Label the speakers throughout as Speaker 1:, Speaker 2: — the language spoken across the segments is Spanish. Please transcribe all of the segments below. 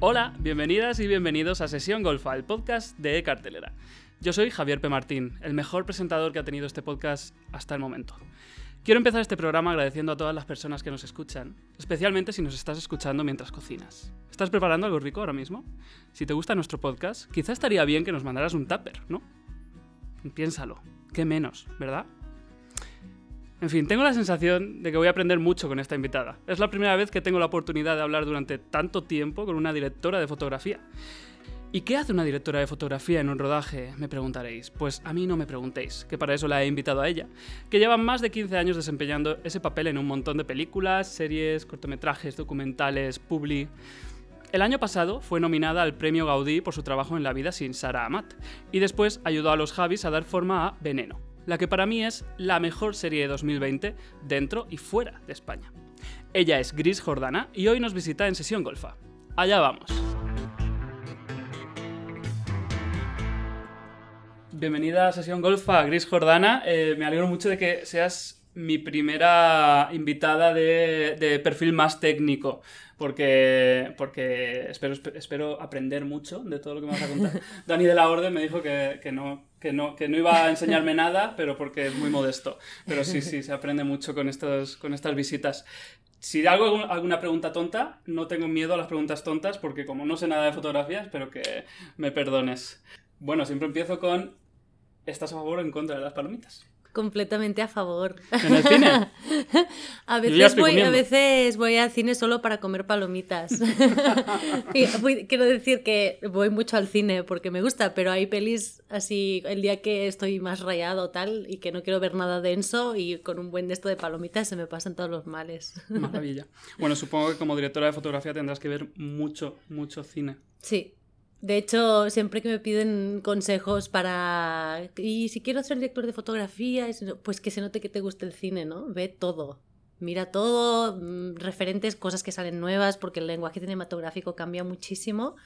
Speaker 1: Hola, bienvenidas y bienvenidos a Sesión Golfa, el podcast de Cartelera. Yo soy Javier P. Martín, el mejor presentador que ha tenido este podcast hasta el momento. Quiero empezar este programa agradeciendo a todas las personas que nos escuchan, especialmente si nos estás escuchando mientras cocinas. ¿Estás preparando algo rico ahora mismo? Si te gusta nuestro podcast, quizá estaría bien que nos mandaras un tupper, ¿no? Piénsalo, qué menos, ¿verdad? En fin, tengo la sensación de que voy a aprender mucho con esta invitada. Es la primera vez que tengo la oportunidad de hablar durante tanto tiempo con una directora de fotografía. ¿Y qué hace una directora de fotografía en un rodaje? Me preguntaréis. Pues a mí no me preguntéis, que para eso la he invitado a ella, que lleva más de 15 años desempeñando ese papel en un montón de películas, series, cortometrajes, documentales, publi. El año pasado fue nominada al premio Gaudí por su trabajo en La vida sin Sara Amat, y después ayudó a los Javis a dar forma a Veneno, la que para mí es la mejor serie de 2020 dentro y fuera de España. Ella es Gris Jordana y hoy nos visita en Sesión Golfa. Allá vamos. Bienvenida a Sesión Golfa, Gris Jordana. Eh, me alegro mucho de que seas mi primera invitada de, de perfil más técnico, porque, porque espero, espero aprender mucho de todo lo que me vas a contar. Dani de la Orden me dijo que, que no, que no, que no iba a enseñarme nada, pero porque es muy modesto. Pero sí, sí, se aprende mucho con, estos, con estas visitas. Si hago alguna pregunta tonta, no tengo miedo a las preguntas tontas, porque como no sé nada de fotografía, espero que me perdones. Bueno, siempre empiezo con ¿estás a favor o en contra de las palomitas?
Speaker 2: Completamente a favor.
Speaker 1: ¿En el cine?
Speaker 2: a, veces voy, a veces voy al cine solo para comer palomitas. Y voy- quiero decir que voy mucho al cine porque me gusta, pero hay pelis así el día que estoy más rayado tal y que no quiero ver nada denso y con un buen de esto de palomitas se me pasan todos los males.
Speaker 1: Maravilla. Bueno, supongo que como directora de fotografía tendrás que ver mucho, mucho cine.
Speaker 2: Sí. De hecho, siempre que me piden consejos para... Y si quiero ser director de fotografía, es- pues que se note que te gusta el cine, ¿no? Ve todo. Mira todo, mm, referentes, cosas que salen nuevas, porque el lenguaje cinematográfico cambia muchísimo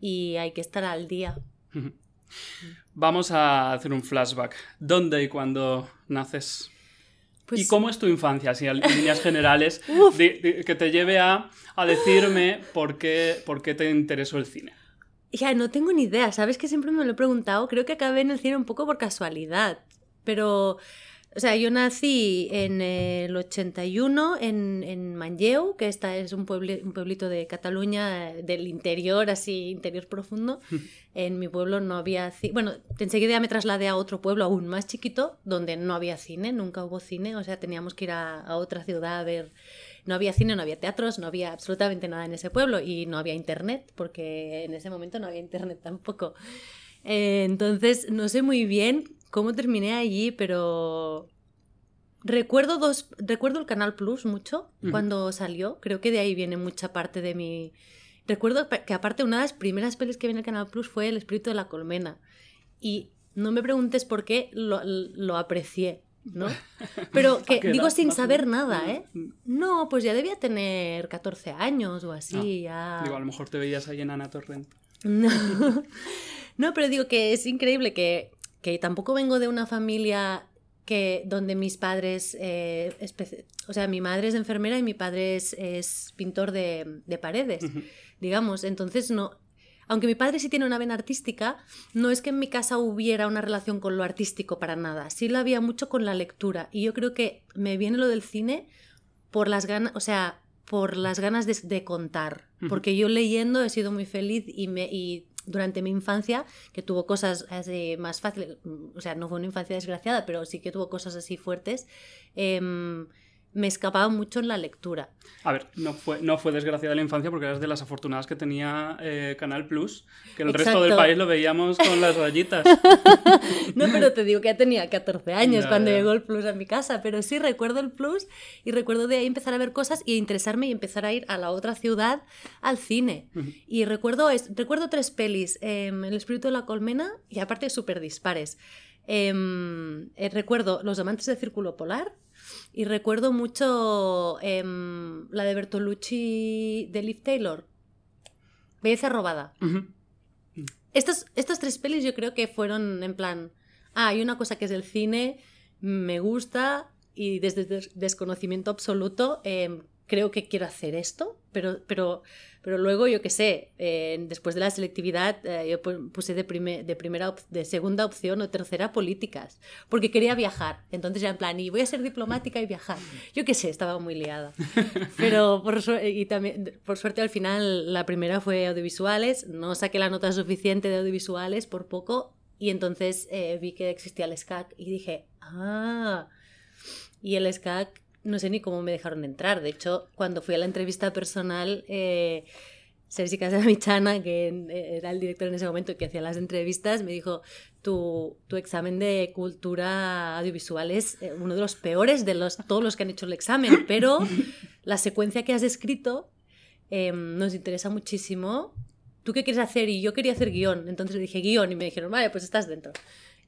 Speaker 2: y hay que estar al día.
Speaker 1: Vamos a hacer un flashback. ¿Dónde y cuándo naces?
Speaker 2: Pues,
Speaker 1: ¿Y cómo es tu infancia, así en líneas generales, que te lleve a, a decirme por qué, por qué te interesó el cine?
Speaker 2: Ya, no tengo ni idea, ¿sabes que siempre me lo he preguntado? Creo que acabé en el cine un poco por casualidad, pero, o sea, yo nací en el 81 en, en Manlleu, que esta es un, pueble- un pueblito de Cataluña, del interior, así, interior profundo. En mi pueblo no había cine, bueno, enseguida me trasladé a otro pueblo aún más chiquito, donde no había cine, nunca hubo cine, o sea, teníamos que ir a, a otra ciudad a ver no había cine, no había teatros, no había absolutamente nada en ese pueblo y no había internet, porque en ese momento no había internet tampoco. Eh, entonces, no sé muy bien cómo terminé allí, pero recuerdo dos, recuerdo el Canal Plus mucho cuando salió, creo que de ahí viene mucha parte de mi... Recuerdo que aparte una de las primeras pelis que vi en el Canal Plus fue El espíritu de la colmena. Y no me preguntes por qué lo, lo aprecié, ¿no? Pero que
Speaker 1: ¿A qué
Speaker 2: digo sin saber nada, ¿eh? No, pues ya debía tener 14 años o así, ya...
Speaker 1: Digo, a lo mejor te veías ahí en Ana Torrent.
Speaker 2: No. no, pero digo que es increíble que, que tampoco vengo de una familia que donde mis padres, eh, o sea, mi madre es enfermera y mi padre es, es pintor de, de paredes, digamos. Entonces, no, aunque mi padre sí tiene una vena artística, no es que en mi casa hubiera una relación con lo artístico para nada. Sí la había mucho con la lectura. Y yo creo que me viene lo del cine por las ganas, o sea, por las ganas de, de contar. Porque yo leyendo he sido muy feliz y, me, y durante mi infancia, que tuvo cosas así más fáciles, o sea, no fue una infancia desgraciada, pero sí que tuvo cosas así fuertes, em, me escapaba mucho en la lectura.
Speaker 1: A ver, no fue, no fue desgraciada la infancia porque eras de las afortunadas que tenía eh, Canal Plus, que el resto del
Speaker 2: Exacto.
Speaker 1: país lo veíamos con las rayitas.
Speaker 2: No, pero te digo que ya tenía 14 años cuando llegó el Plus a mi casa, pero sí recuerdo el Plus y recuerdo de ahí empezar a ver cosas y interesarme y empezar a ir a la otra ciudad al cine.
Speaker 1: Ujú.
Speaker 2: Y recuerdo, es- recuerdo tres pelis, em, El espíritu de la colmena y aparte súper dispares. Em, eh, recuerdo Los amantes del círculo polar y recuerdo mucho em, la de Bertolucci de Liv Taylor, Belleza robada.
Speaker 1: Ujú.
Speaker 2: Estas, estas tres pelis yo creo que fueron en plan, ah, hay una cosa que es el cine, me gusta y desde des- desconocimiento absoluto em, creo que quiero hacer esto pero, pero, pero luego, yo qué sé, eh, después de la selectividad, eh, yo pu- puse de, prime- de, primera de segunda opción o tercera políticas, porque quería viajar. Entonces ya en plan, y voy a ser diplomática y viajar. Yo qué sé, estaba muy liada. Pero por, su- y también, por suerte al final la primera fue audiovisuales, no saqué la nota suficiente de audiovisuales por poco, y entonces eh, vi que existía el SCAC y dije, ah, y el SCAC no sé ni cómo me dejaron entrar. De hecho, cuando fui a la entrevista personal, eh, Sergi Casamichana, que eh, era el director en ese momento que hacía las entrevistas, me dijo, tu, tu examen de cultura audiovisual es eh, uno de los peores de los, todos los que han hecho el examen, pero la secuencia que has escrito eh, nos interesa muchísimo. ¿Tú qué quieres hacer? Y yo quería hacer guion. Entonces le dije guion y me dijeron, vale, pues estás dentro.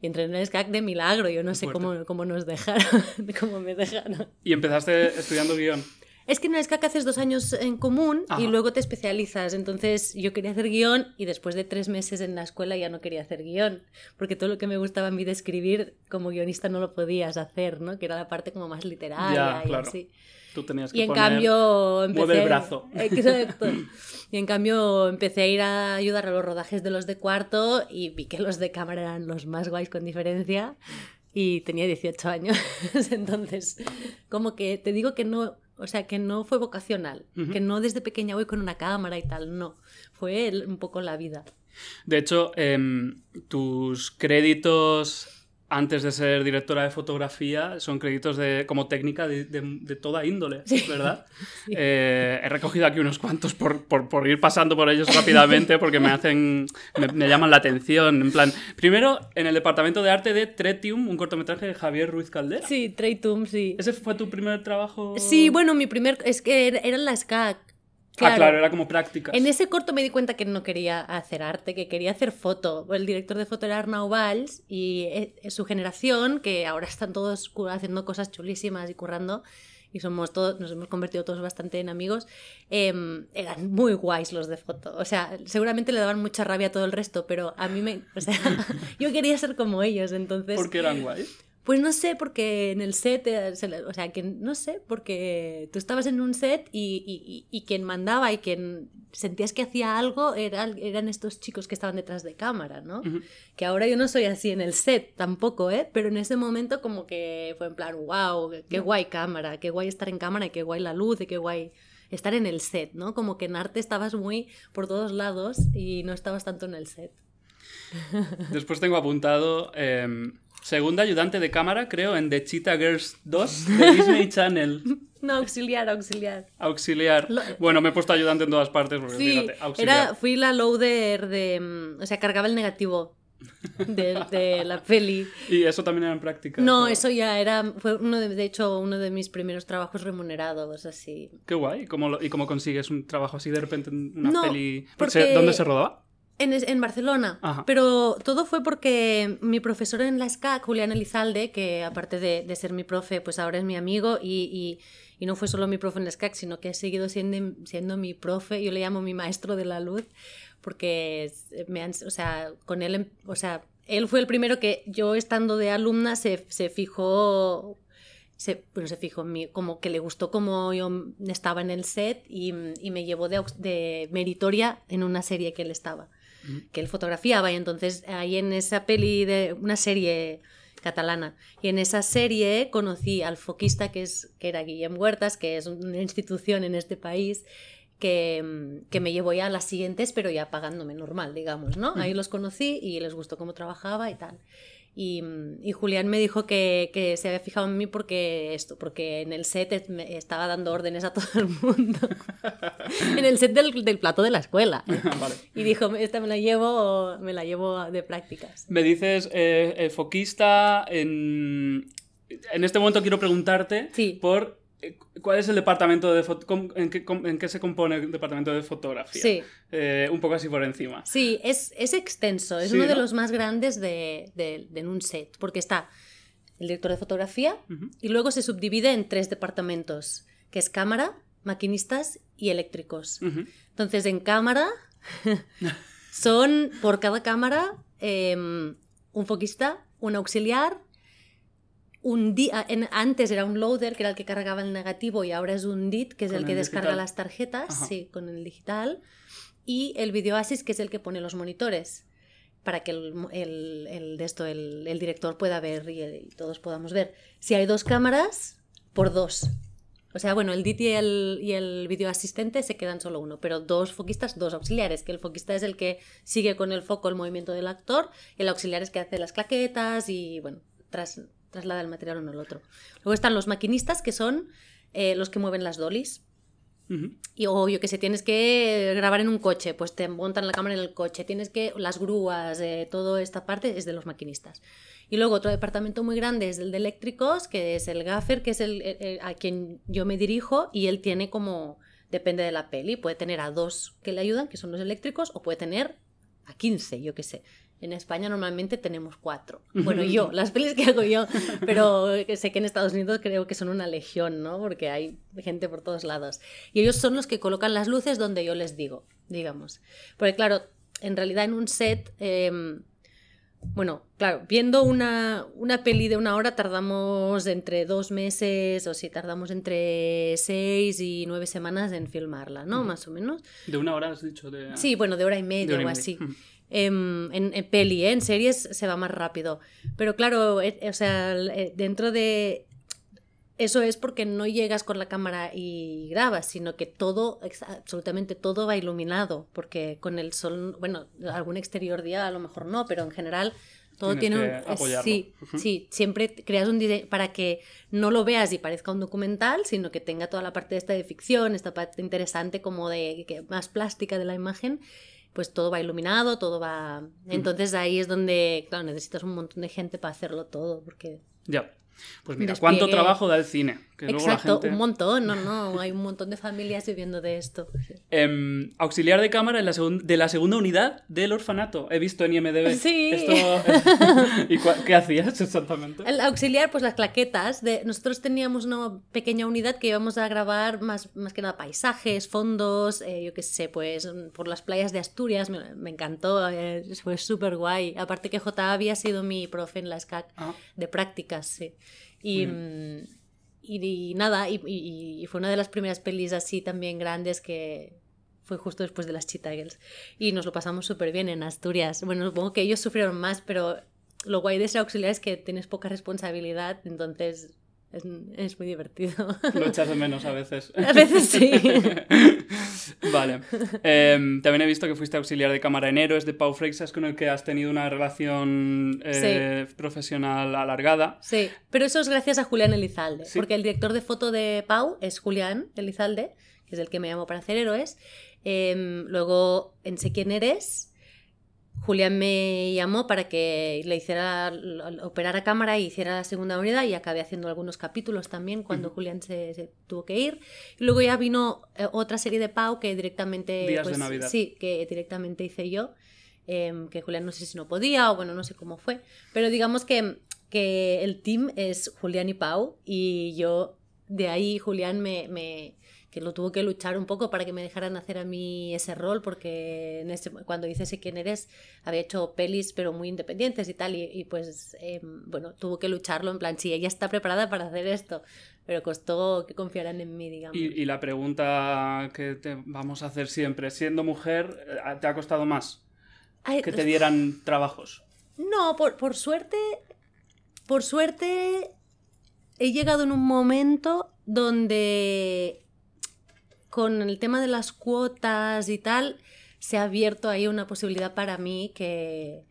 Speaker 2: Y entré en SCAC de milagro. Yo no sé cómo, cómo nos dejaron, cómo me dejaron.
Speaker 1: Y empezaste estudiando guion.
Speaker 2: Es que en el SCAC haces dos años en común
Speaker 1: Ajá.
Speaker 2: y luego te especializas. Entonces yo quería hacer guion y después de tres meses en la escuela ya no quería hacer guion. Porque todo lo que me gustaba a mí de escribir como guionista no lo podías hacer, ¿no? Que era la parte como más literaria
Speaker 1: Ya,
Speaker 2: y
Speaker 1: claro.
Speaker 2: así.
Speaker 1: Tú tenías que
Speaker 2: Y en
Speaker 1: poner-
Speaker 2: cambio empecé...
Speaker 1: mueve el brazo.
Speaker 2: Exacto. Y en cambio empecé a ir a ayudar a los rodajes de los de cuarto y vi que los de cámara eran los más guays con diferencia y tenía 18 años. Entonces, como que te digo que no, o sea, que no fue vocacional, que no desde pequeña voy con una cámara y tal, no. Fue un poco la vida.
Speaker 1: De hecho, em, tus créditos antes de ser directora de fotografía son créditos de, como técnica de, de- de toda índole,
Speaker 2: Sí.
Speaker 1: ¿verdad? Eh, he recogido aquí unos cuantos por, por- por ir pasando por ellos rápidamente porque me hacen, me, me llaman la atención. En plan, primero en el departamento de arte de Tretium, un cortometraje de Javier Ruiz Caldera.
Speaker 2: Sí, Traitum, sí.
Speaker 1: ¿Ese fue tu primer trabajo?
Speaker 2: Sí, bueno, mi primer... Es que era, era en la SCAC.
Speaker 1: Ah, claro, era como prácticas.
Speaker 2: En ese corto me di cuenta que no quería hacer arte, que quería hacer foto. El director de foto era Arnau Valls y eh, su generación, que ahora están todos haciendo cosas chulísimas y currando, y somos todos, nos hemos convertido todos bastante en amigos, em, eran muy guays los de foto. O sea, seguramente le daban mucha rabia a todo el resto, pero a mí me... O sea, yo quería ser como ellos, entonces...
Speaker 1: ¿Por qué eran guays?
Speaker 2: Pues no sé, porque en el set, eh, o sea, que no sé, porque tú estabas en un set y, y- y- quien mandaba y quien sentías que hacía algo era- eran estos chicos que estaban detrás de cámara, ¿no? Que ahora yo no soy así en el set tampoco, ¿eh? Pero en ese momento como que fue en plan, wow, qué guay cámara, qué guay estar en cámara y qué guay la luz y qué guay estar en el set, ¿no? Como que en arte estabas muy por todos lados y no estabas tanto en el set.
Speaker 1: Después tengo apuntado em, segunda ayudante de cámara, creo, en The Cheetah Girls 2 de Disney Channel.
Speaker 2: No, auxiliar, auxiliar.
Speaker 1: Auxiliar. Bueno, me he puesto ayudante en todas partes porque
Speaker 2: Sí,
Speaker 1: fíjate, auxiliar.
Speaker 2: era, fui la loader de... mm, O sea, cargaba el negativo de, de la peli.
Speaker 1: Y eso también era en práctica.
Speaker 2: No, eso ya era... Fue uno de, de hecho uno de mis primeros trabajos remunerados, así.
Speaker 1: Qué guay. ¿Y cómo, lo- ¿Y cómo consigues un trabajo así de repente en una
Speaker 2: No,
Speaker 1: peli?
Speaker 2: porque-
Speaker 1: ¿Se- ¿Dónde se rodaba?
Speaker 2: En, en Barcelona.
Speaker 1: Ajá.
Speaker 2: Pero todo fue porque mi profesor en la SCAC, Julián Elizalde, que aparte de, de ser mi profe, pues ahora es mi amigo y, y- y no fue solo mi profe en la SCAC, sino que ha seguido siendo, siendo mi profe. Yo le llamo mi maestro de la luz porque me han, o sea, con él, o sea, él fue el primero que yo estando de alumna se, se fijó se, bueno, se fijó en mí, como que le gustó como yo estaba en el set y, y me llevó de, de meritoria en una serie que él estaba. Que él fotografiaba y entonces ahí en esa peli de una serie catalana y en esa serie conocí al foquista que, es, que era Guillem Huertas, que es una institución en este país que, que me llevó ya a las siguientes, pero ya pagándome normal, digamos, ¿no? Ahí los conocí y les gustó cómo trabajaba y tal. Y, mm, y Julián me dijo que, que se había fijado en mí porque esto, porque en el set me estaba dando órdenes a todo el mundo. en el set del, del plato de la escuela.
Speaker 1: vale.
Speaker 2: Y dijo, esta me la llevo, me la llevo de prácticas.
Speaker 1: Me dices eh, eh, foquista. En... en este momento quiero preguntarte
Speaker 2: Sí.
Speaker 1: por cuál es el departamento de en, qué, en qué se compone el departamento de fotografía.
Speaker 2: Sí.
Speaker 1: Eh, un poco así por encima.
Speaker 2: Sí, es, es extenso, es
Speaker 1: Sí,
Speaker 2: uno de los más grandes de, de- un set, porque está el director de fotografía y luego se subdivide en tres departamentos, que es cámara, maquinistas y eléctricos. Entonces, en cámara son por cada cámara em, un foquista, un auxiliar un en- antes era un loader, que era el que cargaba el negativo, y ahora es un DIT, que es el que
Speaker 1: el
Speaker 2: descarga
Speaker 1: digital.
Speaker 2: las tarjetas,
Speaker 1: Ajá.
Speaker 2: sí, con el digital. Y el Video Assist, que es el que pone los monitores, para que el, el- el de esto, el, director pueda ver y, y todos podamos ver. Si hay dos cámaras, por dos. O sea, bueno, el DIT y el, y el video asistente se quedan solo uno, pero dos foquistas, dos auxiliares, que el foquista es el que sigue con el foco el movimiento del actor, y el auxiliar es que hace las claquetas y, bueno, tras, traslada el material uno al otro. Luego están los maquinistas, que son eh, los que mueven las dollies.
Speaker 1: Ujú.
Speaker 2: Y, o yo que sé, tienes que grabar en un coche, pues te montan la cámara en el coche, tienes que, las grúas, eh, toda esta parte es de los maquinistas. Y luego otro departamento muy grande es el de eléctricos, que es el gaffer, que es el, a quien yo me dirijo, y él tiene como, depende de la peli, puede tener a dos que le ayudan, que son los eléctricos, o puede tener a 15, yo que sé. En España normalmente tenemos cuatro. Bueno, yo, las pelis que hago yo, pero sé que en Estados Unidos creo que son una legión, ¿no? Porque hay gente por todos lados. Y ellos son los que colocan las luces donde yo les digo, digamos. Porque claro, en realidad en un set, em, bueno, claro, viendo una, una peli de una hora tardamos entre dos meses o si tardamos entre seis y nueve semanas en filmarla, ¿no? Más o menos.
Speaker 1: De una hora has dicho de...
Speaker 2: Sí, bueno, de hora y media
Speaker 1: hora y
Speaker 2: o
Speaker 1: media.
Speaker 2: así. Em, en, en peli, ¿eh? en series se va más rápido. Pero claro, eh, o sea, eh, dentro de... Eso es porque no llegas con la cámara y grabas, sino que todo, absolutamente todo va iluminado, porque con el sol, bueno, algún exterior día a lo mejor no, pero en general todo
Speaker 1: Tienes
Speaker 2: tiene un... Sí, sí, siempre creas un diseño para que no lo veas y parezca un documental, sino que tenga toda la parte esta de ficción, esta parte interesante como de que más plástica de la imagen, pues todo va iluminado, todo va... Entonces ahí es donde, claro, necesitas un montón de gente para hacerlo todo, porque...
Speaker 1: Ya. Pues mira,
Speaker 2: Despliegue-
Speaker 1: ¿cuánto trabajo da el cine? Que luego la
Speaker 2: Exacto,
Speaker 1: gente-
Speaker 2: un montón, no, no, hay un montón de familias viviendo de esto.
Speaker 1: Em, auxiliar de cámara en la segun- de la segunda unidad del orfanato. He visto en IMDB.
Speaker 2: Sí.
Speaker 1: Esto... ¿Y qué hacías exactamente?
Speaker 2: El auxiliar, pues las claquetas. De... Nosotros teníamos una pequeña unidad que íbamos a grabar más, más que nada paisajes, fondos, eh, yo qué sé, pues por las playas de Asturias. Me, me encantó, eh, fue súper guay. Aparte que J había sido mi profe en la SCAC
Speaker 1: Ah,
Speaker 2: de prácticas, sí. Y, mm, y, nada, y fue una de las primeras pelis así también grandes que fue justo después de las Cheetah Girls. Y nos lo pasamos súper bien en Asturias. Bueno, supongo que ellos sufrieron más, pero lo guay de ser auxiliar es que tienes poca responsabilidad, entonces es, es muy divertido.
Speaker 1: lo echas de menos a veces.
Speaker 2: A veces sí.
Speaker 1: vale. Em, también he visto que fuiste auxiliar de cámara en Héroes de Pau Freixas, con el que has tenido una relación eh, profesional alargada.
Speaker 2: Sí, pero eso es gracias a Julián Elizalde,
Speaker 1: Sí.
Speaker 2: porque el director de foto de Pau es Julián Elizalde, que es el que me llamó para hacer héroes. Em, luego en Sé quién eres, Julián me llamó para que le hiciera l- operara cámara y hiciera la segunda unidad y acabé haciendo algunos capítulos también cuando. Julián se, se tuvo que ir. Y luego ya vino eh, otra serie de Pau que directamente...
Speaker 1: Días de
Speaker 2: pues,
Speaker 1: Navidad.
Speaker 2: Sí, que directamente hice yo. em, que Julián no sé si no podía o bueno, no sé cómo fue. Pero digamos que, que el team es Julián y Pau y yo de ahí Julián me, me- que lo tuvo que luchar un poco para que me dejaran hacer a mí ese rol porque en ese- cuando hice sé quién eres había hecho pelis pero muy independientes y tal y, y pues em, bueno tuvo que lucharlo en plan sí ella está preparada para hacer esto pero costó que confiaran en mí digamos
Speaker 1: Y, y la pregunta que te vamos a hacer siempre, siendo mujer, eh, ¿te ha costado más
Speaker 2: Ay,
Speaker 1: que te dieran trabajos?
Speaker 2: No, por, por suerte, por suerte he llegado en un momento donde con el tema de las cuotas y tal, se ha abierto ahí una posibilidad para mí que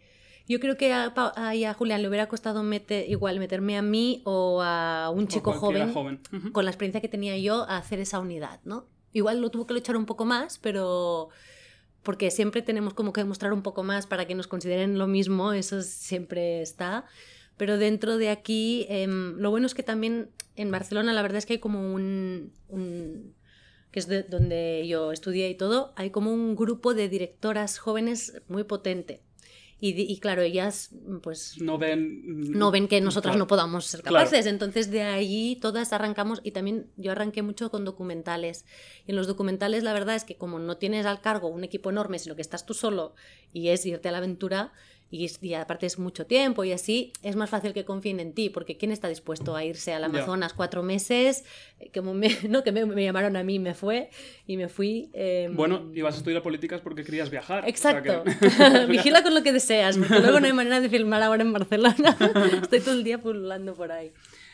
Speaker 2: yo creo que a, a- a Julián le hubiera costado meter, igual meterme a mí o a un chico joven,
Speaker 1: Ujú.
Speaker 2: con la experiencia que tenía yo a hacer esa unidad, ¿no? Igual lo tuvo que luchar un poco más, pero porque siempre tenemos como que demostrar un poco más para que nos consideren lo mismo, eso siempre está. Pero dentro de aquí, em, lo bueno es que también en Barcelona la verdad es que hay como un, un- que es de donde yo estudié y todo, hay como un grupo de directoras jóvenes muy potente. Y, y claro, ellas pues
Speaker 1: No ven...
Speaker 2: no ven que nosotras
Speaker 1: Claro.
Speaker 2: no podamos ser
Speaker 1: Claro.
Speaker 2: capaces. Entonces de ahí todas arrancamos y también yo arranqué mucho con documentales. Y en los documentales la verdad es que como no tienes al cargo un equipo enorme, sino que estás tú solo y es irte a la aventura, y, y, aparte es mucho tiempo y así, es más fácil que confíen en ti, porque ¿quién está dispuesto a irse al Amazonas cuatro meses? Que, me, ¿no? que me, me, llamaron a mí y me fue, y me fui. Eh...
Speaker 1: Bueno, ibas a estudiar políticas porque querías viajar.
Speaker 2: Exacto. O sea que... Vigila con lo que deseas, porque luego no hay manera de filmar ahora en Barcelona. Estoy todo el día pululando por ahí.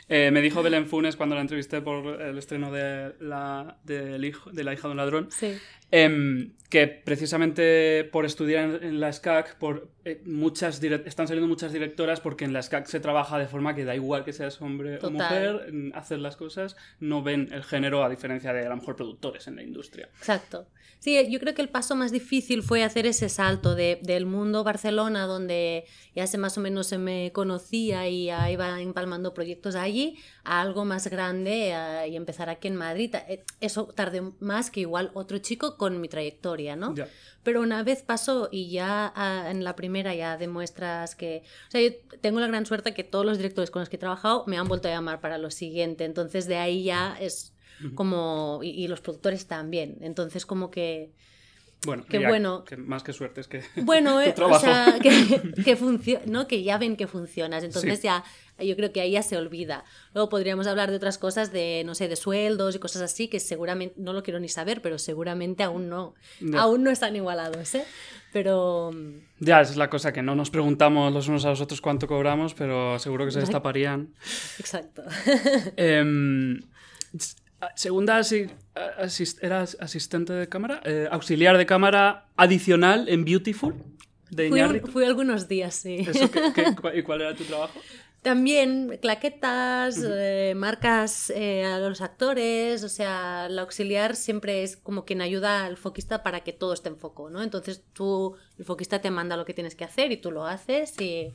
Speaker 1: Eh, me dijo Belén Funes cuando la entrevisté por el estreno de la, de, hijo, de la hija de un ladrón
Speaker 2: sí.
Speaker 1: eh, que precisamente por estudiar en, en la SCAC por, eh, muchas están saliendo muchas directoras porque en la SCAC se trabaja de forma que da igual que seas hombre
Speaker 2: Total.
Speaker 1: o mujer, hacer las cosas, no ven el género a diferencia de a lo mejor productores en la industria.
Speaker 2: Exacto. Sí, yo creo que el paso más difícil fue hacer ese salto de, del mundo Barcelona, donde ya se más o menos se me conocía y ya iba empalmando proyectos allí, a algo más grande a, y empezar aquí en Madrid. Eh, Eso tardé más que igual otro chico con mi trayectoria, ¿no?
Speaker 1: Ya.
Speaker 2: Pero una vez pasó y ya a, en la primera ya demuestras que... O sea, yo tengo la gran suerte que todos los directores con los que he trabajado me han vuelto a llamar para lo siguiente. Entonces de ahí ya es como y, y, los productores también. Entonces como que
Speaker 1: bueno
Speaker 2: que
Speaker 1: ya,
Speaker 2: bueno.
Speaker 1: que más que suerte es que
Speaker 2: bueno eh, o sea que, que no que ya ven que funcionas. Entonces
Speaker 1: Sí.
Speaker 2: ya yo creo que ahí ya se olvida. Luego podríamos hablar de otras cosas de no sé de sueldos y cosas así que seguramente no lo quiero ni saber pero seguramente aún no.
Speaker 1: Ya.
Speaker 2: aún no están igualados eh pero
Speaker 1: Ya, esa es la cosa que no nos preguntamos los unos a los otros cuánto cobramos, pero seguro que se destaparían.
Speaker 2: exacto.
Speaker 1: S- segunda, asi- asis- eras asistente de cámara, eh, auxiliar de cámara adicional en Beautiful de
Speaker 2: fui, un-
Speaker 1: Iñárritu.
Speaker 2: fui algunos días sí
Speaker 1: ¿Eso qué- qué- cu- ¿Y cuál era tu trabajo?
Speaker 2: También claquetas, eh, marcas eh, a los actores, o sea, la auxiliar siempre es como quien ayuda al foquista para que todo esté en foco, ¿no? Entonces tú, el foquista te manda lo que tienes que hacer y tú lo haces y,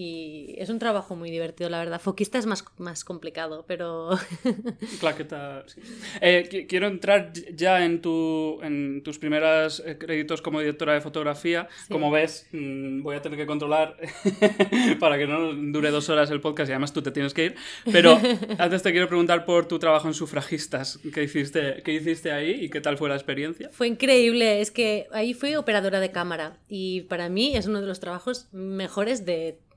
Speaker 2: y es un trabajo muy divertido, la verdad. Foquista es más, más complicado, pero
Speaker 1: Claqueta, sí. Eh, qui- quiero entrar ya en, tu, en tus primeros eh, créditos como directora de fotografía.
Speaker 2: Sí.
Speaker 1: Como ves, mm, voy a tener que controlar para que no dure dos horas el podcast y además tú te tienes que ir. Pero antes te quiero preguntar por tu trabajo en Sufragistas. ¿Qué hiciste, qué hiciste ahí y qué tal fue la experiencia?
Speaker 2: Fue increíble, es que ahí fui operadora de cámara y para mí es uno de los trabajos mejores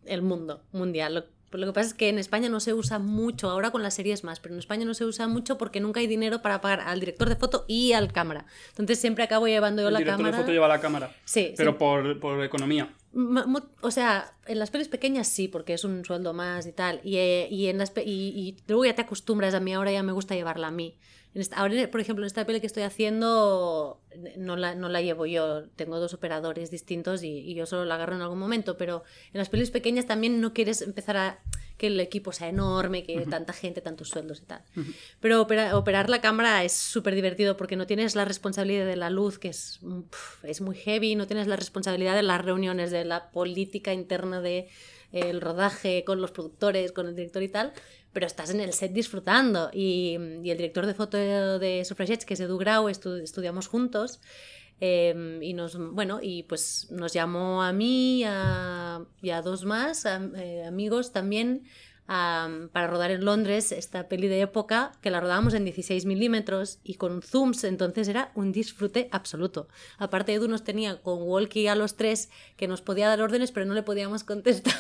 Speaker 2: del mundo mundial. Lo, lo que pasa es que en España no se usa mucho, ahora con las series más, pero en España no se usa mucho porque nunca hay dinero para pagar al director de foto y al cámara. Entonces siempre acabo llevando yo
Speaker 1: el
Speaker 2: la
Speaker 1: director
Speaker 2: cámara.
Speaker 1: de foto lleva la cámara.
Speaker 2: Sí,
Speaker 1: Pero
Speaker 2: sí.
Speaker 1: por, por economía.
Speaker 2: O sea, en las pelis pequeñas sí, porque es un sueldo más y tal. Y, eh, y en las y, y luego ya te acostumbras. A mí ahora ya me gusta llevarla a mí. En esta- ahora, por ejemplo, en esta peli que estoy haciendo, no la, no la llevo yo. Tengo dos operadores distintos y, y yo solo la agarro en algún momento. Pero en las pelis pequeñas también no quieres empezar a que el equipo sea enorme, que tanta gente, tantos sueldos y tal. Pero opera- operar la cámara es súper divertido porque no tienes la responsabilidad de la luz, que es, mm, pf, es muy heavy, no tienes la responsabilidad de las reuniones, de la política interna de el rodaje con los productores, con el director y tal, pero estás en el set disfrutando. Y, y el director de foto de Suffragettes, que es Edu Grau, estu- estudiamos juntos. eh, y nos bueno y pues nos llamó a mí a- y a dos más eh, amigos también am, para rodar en Londres esta peli de época que la rodábamos en 16 milímetros y con zooms, entonces era un disfrute absoluto. Aparte, Edu nos tenía con Walkie a los tres que nos podía dar órdenes, pero no le podíamos contestar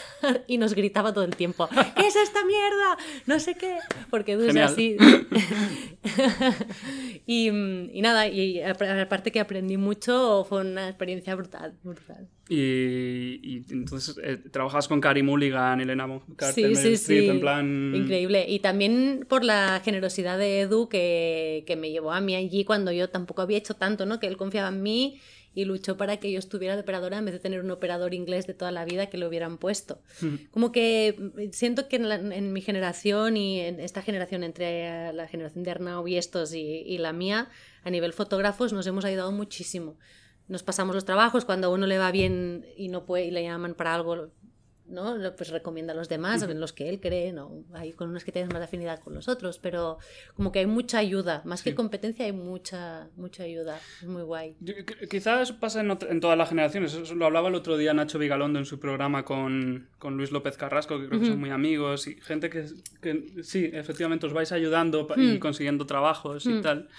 Speaker 2: y nos gritaba todo el tiempo: ¿Qué es esta mierda? No sé qué. Porque Edu
Speaker 1: Genial.
Speaker 2: es así. y, y nada, y aparte que aprendí mucho, fue una experiencia brutal. brutal.
Speaker 1: Y, y entonces eh, trabajas con Cari Mulligan, Elena Carter,
Speaker 2: Sí, sí, sí.
Speaker 1: en plan...
Speaker 2: Increíble. Y también por la generosidad de Edu que, que me llevó a mí allí cuando yo tampoco había hecho tanto, ¿no? Que él confiaba en mí y luchó para que yo estuviera de operadora en vez de tener un operador inglés de toda la vida que lo hubieran puesto. Como que mm, siento que en, la- en mi generación y en esta generación, entre eh, la generación de Arnau y estos y, y la mía, a nivel fotógrafos nos hemos ayudado muchísimo. Nos pasamos los trabajos, cuando a uno le va bien y no puede y le llaman para algo, ¿no? Pues recomienda a los demás, en los que él cree, ¿no? Hay con unos que tienes más afinidad con los otros, pero como que hay mucha ayuda, más
Speaker 1: Sí.
Speaker 2: que competencia hay mucha, mucha ayuda, es muy guay.
Speaker 1: Quizás pasa en, en todas las generaciones. Eso lo hablaba el otro día Nacho Vigalondo en su programa con, con Luis López Carrasco, que creo que son muy amigos, y gente que, que sí, efectivamente os vais ayudando y
Speaker 2: Hmm.
Speaker 1: consiguiendo trabajos y tal.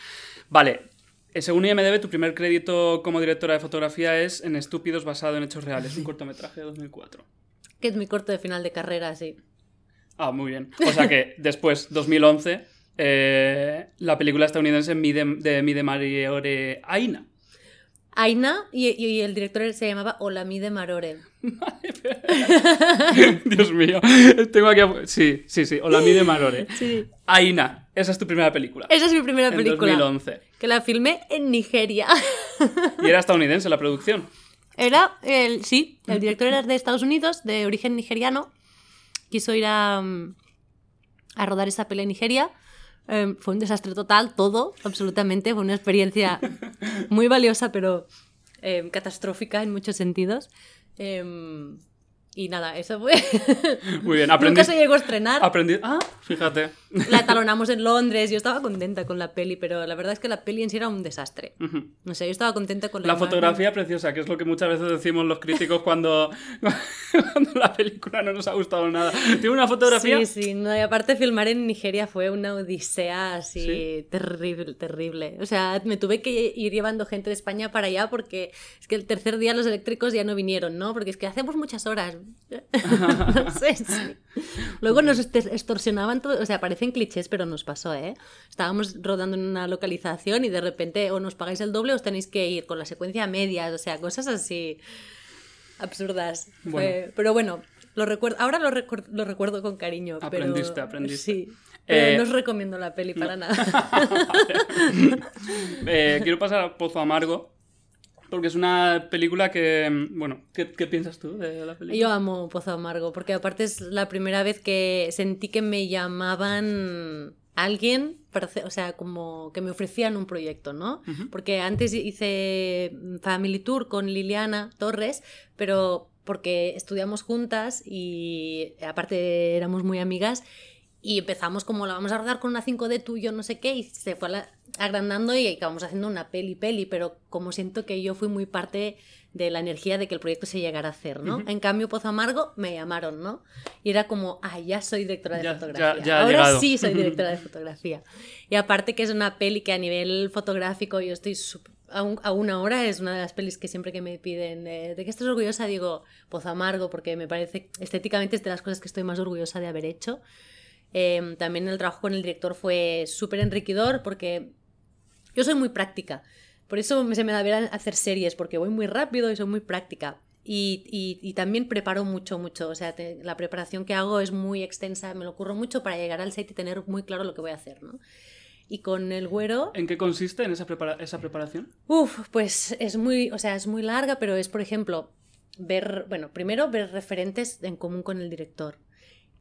Speaker 1: Vale, Según IMDb, tu primer crédito como directora de fotografía es en Estúpidos basado en hechos reales, un cortometraje de 2004.
Speaker 2: Que es mi corto de final de carrera, sí.
Speaker 1: Ah, muy bien. O sea que después, 2011, eh, la película estadounidense Mide, de Mide Mariore Aina.
Speaker 2: Aina y, y el director se llamaba Olamide Marore.
Speaker 1: Dios mío. Tengo aquí... Sí, sí, sí. Olamide Marore.
Speaker 2: Sí.
Speaker 1: Aina. Esa es tu primera película.
Speaker 2: Esa es mi primera
Speaker 1: en
Speaker 2: película.
Speaker 1: 2011.
Speaker 2: Que la filmé en Nigeria.
Speaker 1: Y era estadounidense la producción.
Speaker 2: Era el. Sí, el director era de Estados Unidos, de origen nigeriano. Quiso ir a, mm, a rodar esa pelea en Nigeria. Em, fue un desastre total, todo, absolutamente. Fue una experiencia muy valiosa, pero em, catastrófica en muchos sentidos. Em, y nada, eso fue.
Speaker 1: Muy bien.
Speaker 2: Nunca
Speaker 1: Aprendí...
Speaker 2: se llegó a estrenar.
Speaker 1: Aprendí... Ah, fíjate.
Speaker 2: La talonamos en Londres. Yo estaba contenta con la peli, pero la verdad es que la peli en sí era un desastre.
Speaker 1: Ujú.
Speaker 2: No sé, yo estaba contenta con la,
Speaker 1: La
Speaker 2: imagen.
Speaker 1: fotografía preciosa, que es lo que muchas veces decimos los críticos cuando, cuando la película no nos ha gustado nada. Tiene una fotografía...
Speaker 2: Sí, sí, no, y aparte filmar en Nigeria fue una odisea así
Speaker 1: ¿Sí?
Speaker 2: terrible, terrible. O sea, me tuve que ir llevando gente de España para allá porque es que el tercer día los eléctricos ya no vinieron, ¿no? Porque es que hacemos muchas horas. no sé, sí. Luego nos extorsionaban todo, o sea, parecen clichés, pero nos pasó, ¿eh? Estábamos rodando en una localización y de repente o nos pagáis el doble o os tenéis que ir con la secuencia a medias, o sea, cosas así absurdas. Pero bueno, lo recuerdo, ahora lo, recuer- lo recuerdo con cariño. pero-
Speaker 1: Aprendiste, aprendiste.
Speaker 2: Sí. Pero
Speaker 1: Eh,
Speaker 2: no os recomiendo la peli para nada.
Speaker 1: Eh, quiero pasar a Pozo Amargo, porque es una película que... mm, Bueno, ¿qué, qué piensas tú de la película?
Speaker 2: Yo amo Pozo Amargo, porque aparte es la primera vez que sentí que me llamaban alguien, para hacer- o sea, como que me ofrecían un proyecto, ¿no?
Speaker 1: Ujú.
Speaker 2: Porque antes hice Family Tour con Liliana Torres, pero porque estudiamos juntas y aparte éramos muy amigas y empezamos como la vamos a rodar con una 5D tuyo, no sé qué, y se fue agrandando y acabamos haciendo una peli, peli, pero como siento que yo fui muy parte de la energía de que el proyecto se llegara a hacer, ¿no?
Speaker 1: Ujú.
Speaker 2: En cambio, Pozo Amargo me llamaron, ¿no? Y era como, ah, ya soy directora de
Speaker 1: Ya-
Speaker 2: fotografía.
Speaker 1: ya- ya
Speaker 2: Ahora
Speaker 1: llegado.
Speaker 2: sí soy directora de fotografía. Y aparte que es una peli que a nivel fotográfico yo estoy sup- aún, aún ahora es una de las pelis que siempre que me piden eh, de que estás orgullosa digo Pozo Amargo porque me parece estéticamente es de las cosas que estoy más orgullosa de haber hecho. Eh, también el trabajo con el director fue súper enriquecedor porque yo soy muy práctica. Por eso se me da bien hacer series, porque voy muy rápido y soy muy práctica. Y, y- y también preparo mucho, mucho. O sea, te- la preparación que hago es muy extensa, me lo ocurro mucho para llegar al set y tener muy claro lo que voy a hacer, ¿no? Y con el güero,
Speaker 1: ¿En qué consiste en esa, prepara- esa preparación?
Speaker 2: Uf, pues es muy, o sea, es muy larga, pero es, por ejemplo, ver, bueno, primero ver referentes en común con el director.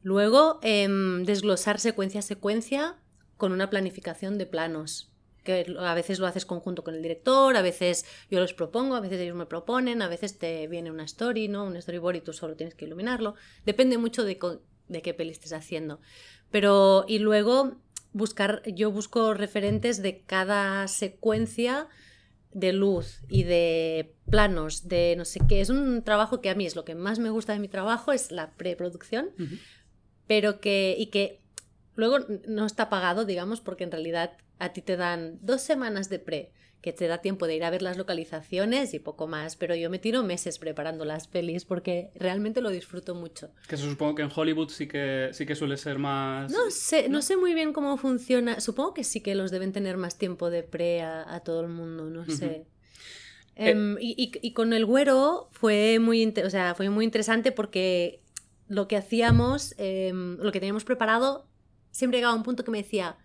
Speaker 2: Luego, em, desglosar secuencia a secuencia con una planificación de planos. Que a veces lo haces conjunto con el director, a veces yo los propongo, a veces ellos me proponen, a veces te viene una story, ¿no? Un storyboard y tú solo tienes que iluminarlo. Depende mucho de, de qué peli estés haciendo. Pero, y luego buscar, yo busco referentes de cada secuencia de luz y de planos, de no sé qué. Es un trabajo que a mí es lo que más me gusta de mi trabajo, es la preproducción,
Speaker 1: Ujú.
Speaker 2: Pero que, y que luego no está pagado, digamos, porque en realidad a ti te dan dos semanas de pre, que te da tiempo de ir a ver las localizaciones y poco más, pero yo me tiro meses preparando las pelis porque realmente lo disfruto mucho.
Speaker 1: Que eso supongo que en Hollywood sí que, sí que suele ser más...
Speaker 2: No sé, no sé muy bien cómo funciona. Supongo que sí que los deben tener más tiempo de pre a, a todo el mundo, no sé. Em, y, y- y con el güero fue muy, o sea, fue muy interesante porque lo que hacíamos, em, lo que teníamos preparado, siempre llegaba a un punto que me decía,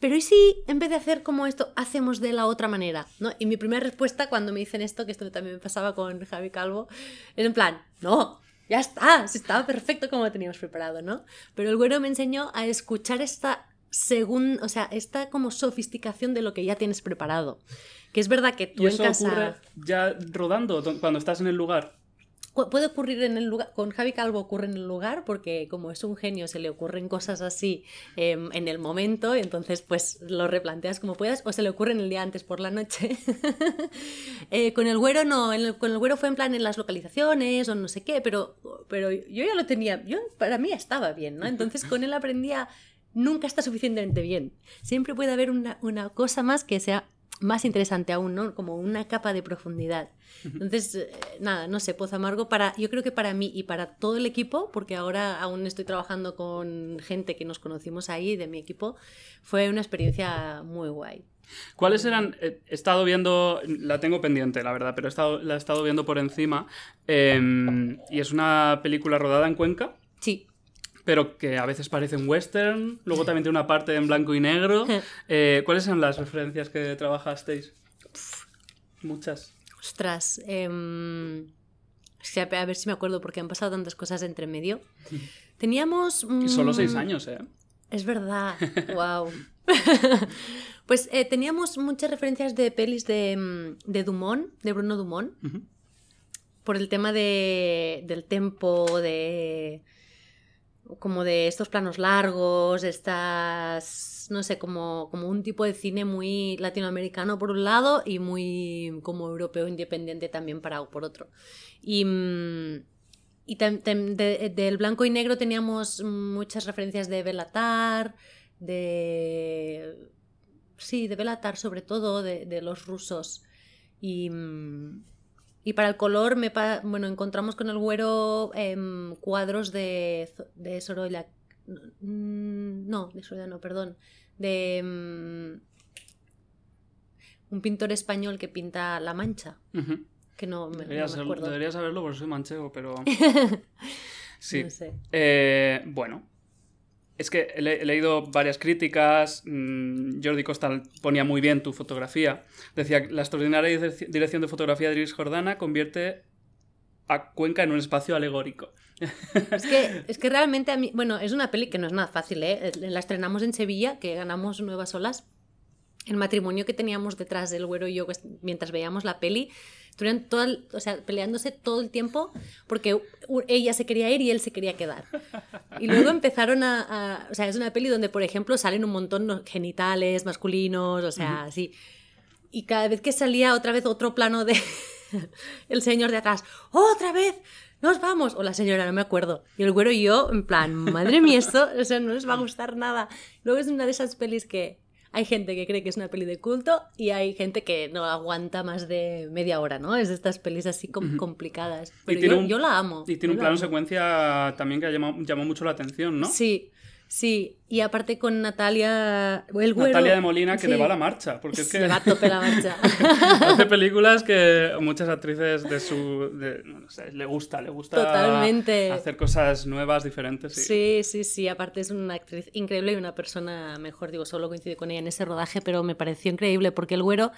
Speaker 2: pero ¿y si en vez de hacer como esto, hacemos de la otra manera? ¿No? Y mi primera respuesta cuando me dicen esto, que esto también me pasaba con Javi Calvo, es en plan, no, ya está, si estaba perfecto como lo teníamos preparado, ¿no? Pero el güero me enseñó a escuchar esta según, o sea, esta como sofisticación de lo que ya tienes preparado. Que es verdad que tú
Speaker 1: ¿Y
Speaker 2: en
Speaker 1: eso
Speaker 2: casa...
Speaker 1: ocurre ya rodando, do- cuando estás en el lugar?
Speaker 2: Puede ocurrir en el lugar, con Javi Calvo ocurre en el lugar porque como es un genio se le ocurren cosas así em, en el momento entonces pues lo replanteas como puedas o se le ocurren el día antes por la noche. Eh, con el güero no, con el güero fue en plan en las localizaciones o no sé qué, pero, pero yo ya lo tenía, yo para mí estaba bien, ¿no? Entonces con él aprendía, nunca está suficientemente bien. Siempre puede haber una, una cosa más que sea más interesante aún, ¿no? Como una capa de profundidad. Entonces, eh, nada, no sé, Pozo Amargo para, yo creo que para mí y para todo el equipo, porque ahora aún estoy trabajando con gente que nos conocimos ahí de mi equipo, fue una experiencia muy guay.
Speaker 1: ¿Cuáles eran? Eh, he estado viendo, la tengo pendiente, la verdad, pero he estado, la he estado viendo por encima. em, y es una película rodada en Cuenca,
Speaker 2: Sí,
Speaker 1: pero que a veces parece un western. Luego también tiene una parte en blanco y negro. Eh, ¿Cuáles eran las referencias que trabajasteis? Muchas.
Speaker 2: ostras. em, a ver si me acuerdo, porque han pasado tantas cosas entre medio. Teníamos...
Speaker 1: Y solo
Speaker 2: mm,
Speaker 1: seis años, ¿eh?
Speaker 2: Es verdad, wow. pues eh, teníamos muchas referencias de pelis de, mm, de Dumont, de Bruno Dumont, por el tema de, del tempo, de como de estos planos largos, estas, no sé, como, como un tipo de cine muy latinoamericano por un lado y muy como europeo independiente también para por otro. Y, mm, y de- del blanco y negro teníamos muchas referencias de Belatar, de... Sí, de Belatar sobre todo, de, de los rusos. Y, mm, y para el color, me pa- bueno, encontramos con el güero em, cuadros de, de Sorolla. Mm, No, de Sorolla no, perdón. De mm, un pintor español que pinta La Mancha, que no me, no
Speaker 1: Debería,
Speaker 2: me
Speaker 1: ser-
Speaker 2: acuerdo.
Speaker 1: debería saberlo porque soy manchego, pero... Sí.
Speaker 2: No sé.
Speaker 1: Eh, bueno, es que he, le- he leído varias críticas. mm, Jordi Costa ponía muy bien tu fotografía. Decía la extraordinaria direc- dirección de fotografía de Iris Jordana convierte a Cuenca en un espacio alegórico.
Speaker 2: Es que, es que realmente a mí, bueno, es una peli que no es nada fácil, ¿eh? La estrenamos en Sevilla, que ganamos nuevas olas. El matrimonio que teníamos detrás del güero y yo que est- mientras veíamos la peli, estuvieron todo el- o sea, peleándose todo el tiempo porque ella se quería ir y él se quería quedar. Y luego empezaron a, a- O sea, es una peli donde, por ejemplo, salen un montón de genitales masculinos, o sea, así. Y cada vez que salía otra vez otro plano de el señor de atrás, ¡otra vez! ¡Nos vamos! O la señora, no me acuerdo. Y el güero y yo, en plan, madre mía, esto, o sea, no les va a gustar nada. Luego es una de esas pelis que hay gente que cree que es una peli de culto y hay gente que no aguanta más de media hora, ¿no? Es de estas pelis así com- complicadas. Pero yo,
Speaker 1: un-
Speaker 2: yo la amo.
Speaker 1: Y tiene un plano secuencia también que ha llamado, llamó mucho la atención, ¿no?
Speaker 2: Sí, sí. Y aparte con Natalia, el güero...
Speaker 1: Natalia de Molina que
Speaker 2: sí,
Speaker 1: le va la marcha, porque es que
Speaker 2: le va a tope la marcha.
Speaker 1: hace películas que muchas actrices de su... de- no sé, le gusta, le gusta
Speaker 2: Totalmente.
Speaker 1: hacer cosas nuevas, diferentes. Sí.
Speaker 2: Sí, sí, sí. Aparte es una actriz increíble y una persona mejor. Digo, solo coincidí con ella en ese rodaje, pero me pareció increíble porque el güero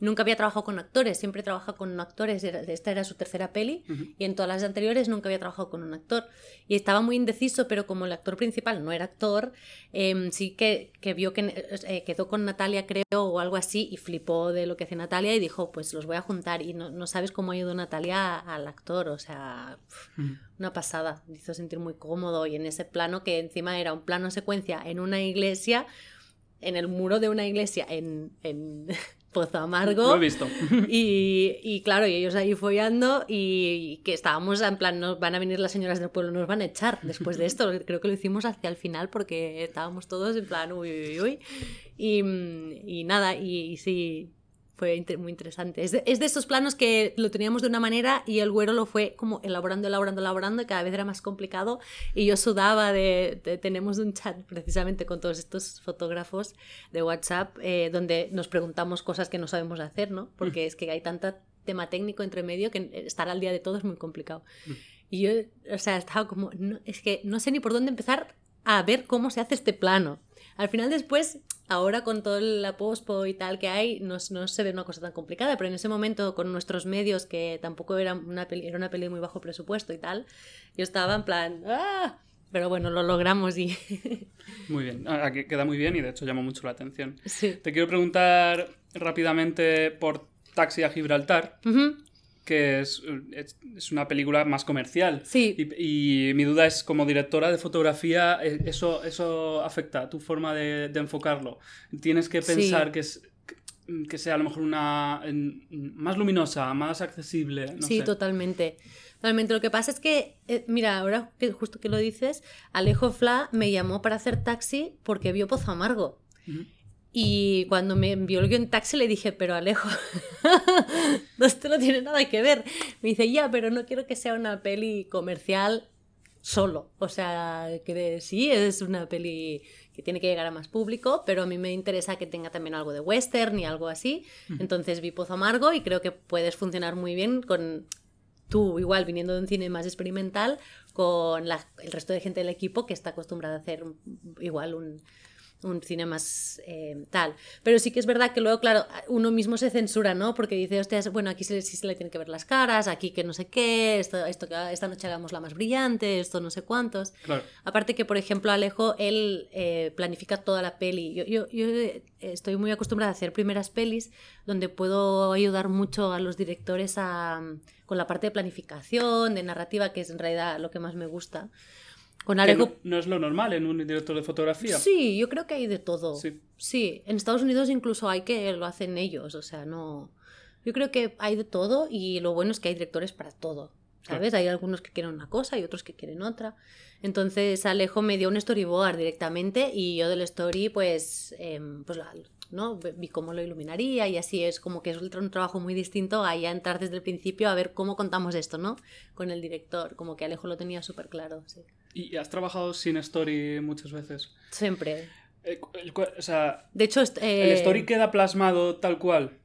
Speaker 2: nunca había trabajado con actores, siempre trabaja con actores. Esta era su tercera peli y en todas las anteriores nunca había trabajado con un actor. Y estaba muy indeciso, pero como el actor principal no era actor, em, sí que, que vio que eh, quedó con Natalia, creo, o algo así, y flipó de lo que hace Natalia y dijo, pues los voy a juntar. Y no, no sabes cómo ayudó Natalia al actor, o sea...
Speaker 1: Ujú.
Speaker 2: Una pasada, me hizo sentir muy cómodo y en ese plano que encima era un plano secuencia en una iglesia, en el muro de una iglesia en, en Pozo Amargo.
Speaker 1: Lo he visto.
Speaker 2: Y, y claro, y ellos ahí follando y, que estábamos en plan, nos van a venir las señoras del pueblo, nos van a echar después de esto. Creo que lo hicimos hacia el final porque estábamos todos en plan, uy, uy, uy. Y, y nada, y sí, fue inter- muy interesante. Es de, es de estos planos que lo teníamos de una manera y el güero lo fue como elaborando, elaborando, elaborando y cada vez era más complicado y yo sudaba de, de- tenemos un chat precisamente con todos estos fotógrafos de WhatsApp eh, donde nos preguntamos cosas que no sabemos hacer, ¿no? Porque es que hay tanta tema técnico entre medio que estar al día de todo es muy complicado. Y yo, o sea, estaba como, no, es que no sé ni por dónde empezar a ver cómo se hace este plano. Al final después, ahora con todo la pospo y tal que hay, no, no se ve una cosa tan complicada, pero en ese momento con nuestros medios, que tampoco era una peli, era una peli muy bajo presupuesto y tal, yo estaba en plan, ¡ah! Pero bueno, lo logramos y...
Speaker 1: Muy bien. Ah, Aquí queda muy bien y de hecho llama mucho la atención.
Speaker 2: sí.
Speaker 1: Te quiero preguntar rápidamente por Taxi a Gibraltar. Que es, es- es una película más comercial.
Speaker 2: Sí.
Speaker 1: Y, y mi duda es, como directora de fotografía, eh, ¿eso, eso afecta a tu forma de, de enfocarlo? ¿Tienes que
Speaker 2: Sí.
Speaker 1: pensar que, es, que sea a lo mejor una más luminosa, más accesible? No
Speaker 2: sí,
Speaker 1: sé.
Speaker 2: totalmente. Totalmente. Lo que pasa es que, eh, mira, ahora que justo que lo dices, Alejo Fla me llamó para hacer taxi porque vio Pozo Amargo. Y cuando me envió el guion taxi le dije, pero Alejo, esto no tiene nada que ver. Me dice, ya, pero no quiero que sea una peli comercial solo. O sea, que sí, es una peli que tiene que llegar a más público, pero a mí me interesa que tenga también algo de western y algo así. Entonces vi Pozo Amargo y creo que puedes funcionar muy bien con tú, igual viniendo de un cine más experimental, con la- el resto de gente del equipo que está acostumbrada a hacer igual un, un cine más eh, tal. Pero sí que es verdad que luego, claro, uno mismo se censura, ¿no? Porque dice, hostias, bueno, aquí sí se le tiene que ver las caras, aquí que no sé qué, esto, esto esta noche hagamos la más brillante, esto no sé cuántos.
Speaker 1: Claro.
Speaker 2: Aparte que, por ejemplo, Alejo, él eh, planifica toda la peli. Yo, yo, yo, estoy muy acostumbrada a hacer primeras pelis donde puedo ayudar mucho a los directores a, con la parte de planificación, de narrativa, que es en realidad lo que más me gusta. Con
Speaker 1: Que
Speaker 2: Alejo...
Speaker 1: no, no es lo normal en un director de fotografía.
Speaker 2: Sí, yo creo que hay de todo.
Speaker 1: Sí.
Speaker 2: Sí, en Estados Unidos incluso hay que lo hacen ellos, o sea, no... Yo creo que hay de todo y lo bueno es que hay directores para todo, ¿sabes? Hay algunos que quieren una cosa y otros que quieren otra. Entonces Alejo me dio un storyboard directamente y yo del story pues, em, pues la- ¿no? vi cómo lo iluminaría y así es como que es un tra- un trabajo muy distinto a ya entrar desde el principio a ver cómo contamos esto, ¿no? Con el director, como que Alejo lo tenía súper claro, sí.
Speaker 1: Y has trabajado sin story muchas veces.
Speaker 2: Siempre.
Speaker 1: Eh, o sea,
Speaker 2: De hecho, est-
Speaker 1: el
Speaker 2: eh,
Speaker 1: story queda plasmado tal cual.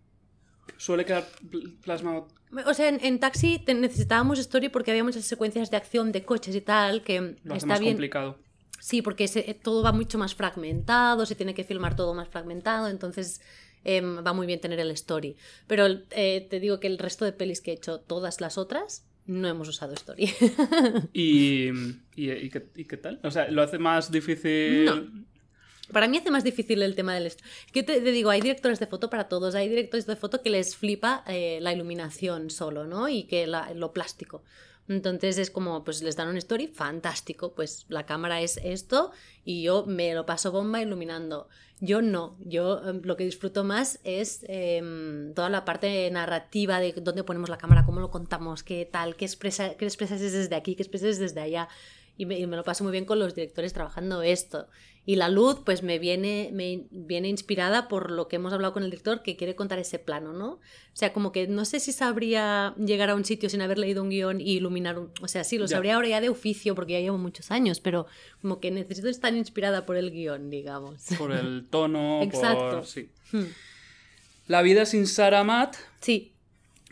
Speaker 1: Suele quedar pl- plasmado.
Speaker 2: O sea, en, en Taxi necesitábamos story porque había muchas secuencias de acción de coches y tal que
Speaker 1: Lo
Speaker 2: está
Speaker 1: más
Speaker 2: bien.
Speaker 1: complicado.
Speaker 2: Sí, porque se- todo va mucho más fragmentado, se tiene que filmar todo más fragmentado, entonces em, va muy bien tener el story. Pero eh, te digo que el resto de pelis que he hecho, todas las otras, no hemos usado story.
Speaker 1: ¿Y, y, y qué, y qué tal? O sea, ¿lo hace más difícil?
Speaker 2: No. Para mí hace más difícil el tema del... Que te, te digo, hay directores de foto para todos, hay directores de foto que les flipa eh, la iluminación solo, ¿no? Y que la- lo plástico. Entonces es como, pues les dan un story, fantástico, pues la cámara es esto y yo me lo paso bomba iluminando. Yo no, yo em, lo que disfruto más es em, toda la parte narrativa de dónde ponemos la cámara, cómo lo contamos, qué tal, qué, expresa, qué expresas desde aquí, qué expresas desde allá. Y me, y me lo paso muy bien con los directores trabajando esto. Y la luz, pues me viene, me viene inspirada por lo que hemos hablado con el director, que quiere contar ese plano, ¿no? O sea, como que no sé si sabría llegar a un sitio sin haber leído un guion y iluminar un... O sea, sí, lo
Speaker 1: Ya.
Speaker 2: sabría ahora ya de oficio, porque ya llevo muchos años, pero como que necesito estar inspirada por el guion, digamos.
Speaker 1: Por el tono,
Speaker 2: Exacto.
Speaker 1: por... Sí.
Speaker 2: Hmm.
Speaker 1: La vida sin Sarah Matt,
Speaker 2: Sí.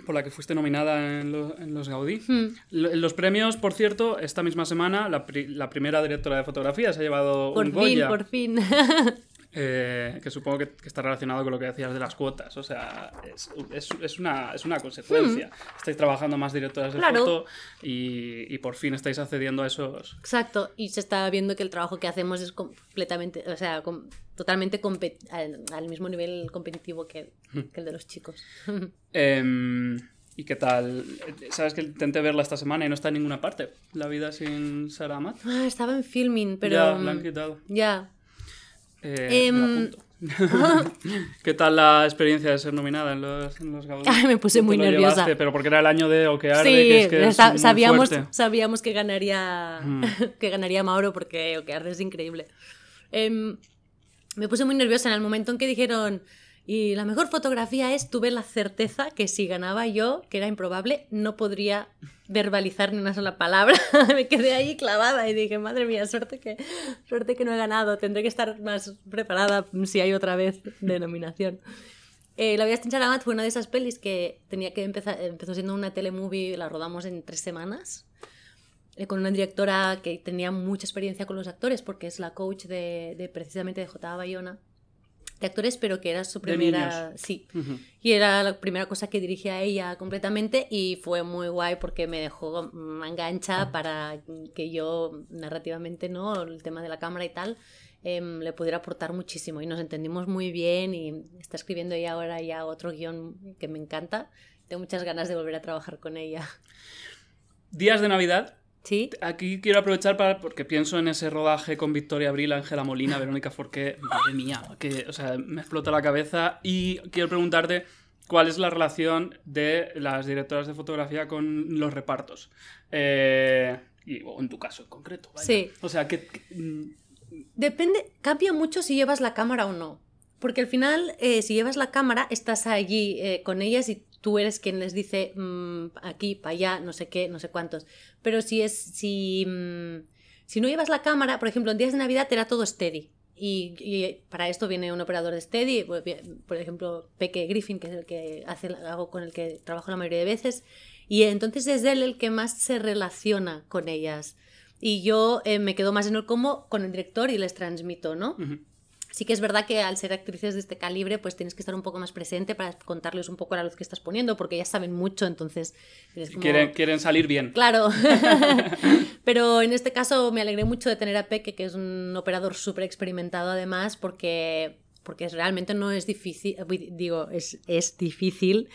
Speaker 1: Por la que fuiste nominada en, lo- en los Gaudí.
Speaker 2: Hmm.
Speaker 1: Los premios, por cierto, esta misma semana, la, pri- la primera directora de fotografía se ha llevado
Speaker 2: Por
Speaker 1: un
Speaker 2: fin,
Speaker 1: Goya.
Speaker 2: por fin.
Speaker 1: eh, que supongo que, que está relacionado con lo que decías de las cuotas. O sea, es, es- es una, es una consecuencia. Estáis trabajando más directoras de
Speaker 2: Hmm. Claro.
Speaker 1: foto y, y por fin estáis accediendo a esos.
Speaker 2: Exacto, y se está viendo que el trabajo que hacemos es completamente, o sea, totalmente al, al mismo nivel competitivo que, que el de los chicos.
Speaker 1: Em, ¿Y qué tal? Sabes que intenté verla esta semana y no está en ninguna parte. La vida sin Sarah Amat.
Speaker 2: Ah, estaba en filming, pero...
Speaker 1: Ya, la han quitado.
Speaker 2: Ya.
Speaker 1: Eh,
Speaker 2: Em.
Speaker 1: ¿Qué tal la experiencia de ser nominada en los, en los Gaudí?
Speaker 2: Ay, me puse
Speaker 1: ¿Cómo
Speaker 2: muy nerviosa.
Speaker 1: llevaste? Pero porque era el año de Okearde,
Speaker 2: Sí,
Speaker 1: que es que es
Speaker 2: sabíamos, sabíamos que ganaría
Speaker 1: Mm.
Speaker 2: que ganaría Mauro porque Okearde es increíble. Em, me puse muy nerviosa en el momento en que dijeron y la mejor fotografía es, tuve la certeza que si ganaba yo, que era improbable, no podría verbalizar ni una sola palabra. me quedé ahí clavada y dije, madre mía, suerte que, suerte que no he ganado, tendré que estar más preparada si hay otra vez denominación. Eh, la vida Charamat fue una de esas pelis que tenía que empezar, empezó siendo una telemovie, la rodamos en tres semanas, con una directora que tenía mucha experiencia con los actores, porque es la coach de, de precisamente de J. Bayona, de actores, pero que era su primera... Sí,
Speaker 1: Ujú.
Speaker 2: y era la primera cosa que dirigía ella completamente y fue muy guay porque me dejó manga ancha para que yo narrativamente, ¿no? El tema de la cámara y tal, em, le pudiera aportar muchísimo y nos entendimos muy bien y está escribiendo ella ahora ya otro guion que me encanta. Tengo muchas ganas de volver a trabajar con ella.
Speaker 1: Días de Navidad.
Speaker 2: ¿Sí?
Speaker 1: Aquí quiero aprovechar para, porque pienso en ese rodaje con Victoria Abril, Ángela Molina, Verónica Forqué. Madre mía, que, o sea, me explota la cabeza. Y quiero preguntarte cuál es la relación de las directoras de fotografía con los repartos. Eh, y, o en tu caso en concreto. vaya.
Speaker 2: Sí.
Speaker 1: O sea, que. que- mm,
Speaker 2: Depende, cambia mucho si llevas la cámara o no. Porque al final, eh, si llevas la cámara, estás allí eh, con ellas y tú eres quien les dice mm, aquí, para allá, no sé qué, no sé cuántos. Pero si es, si, mm, si no llevas la cámara, por ejemplo, en días de Navidad era todo steady. Y, para esto viene un operador de steady, por- por ejemplo, Peque Griffin, que es el que hace algo con el que trabajo la mayoría de veces. Y entonces es él el que más se relaciona con ellas. Y yo eh, me quedo más en el cómo con el director y les transmito, ¿no? Sí que es verdad que al ser actrices de este calibre, pues tienes que estar un poco más presente para contarles un poco la luz que estás poniendo, porque ya saben mucho, entonces... como-
Speaker 1: Quieren, quieren salir bien.
Speaker 2: Claro, pero en este caso me alegré mucho de tener a Peque, que es un operador súper experimentado además, porque, porque realmente no es difícil, digo, es, es difícil,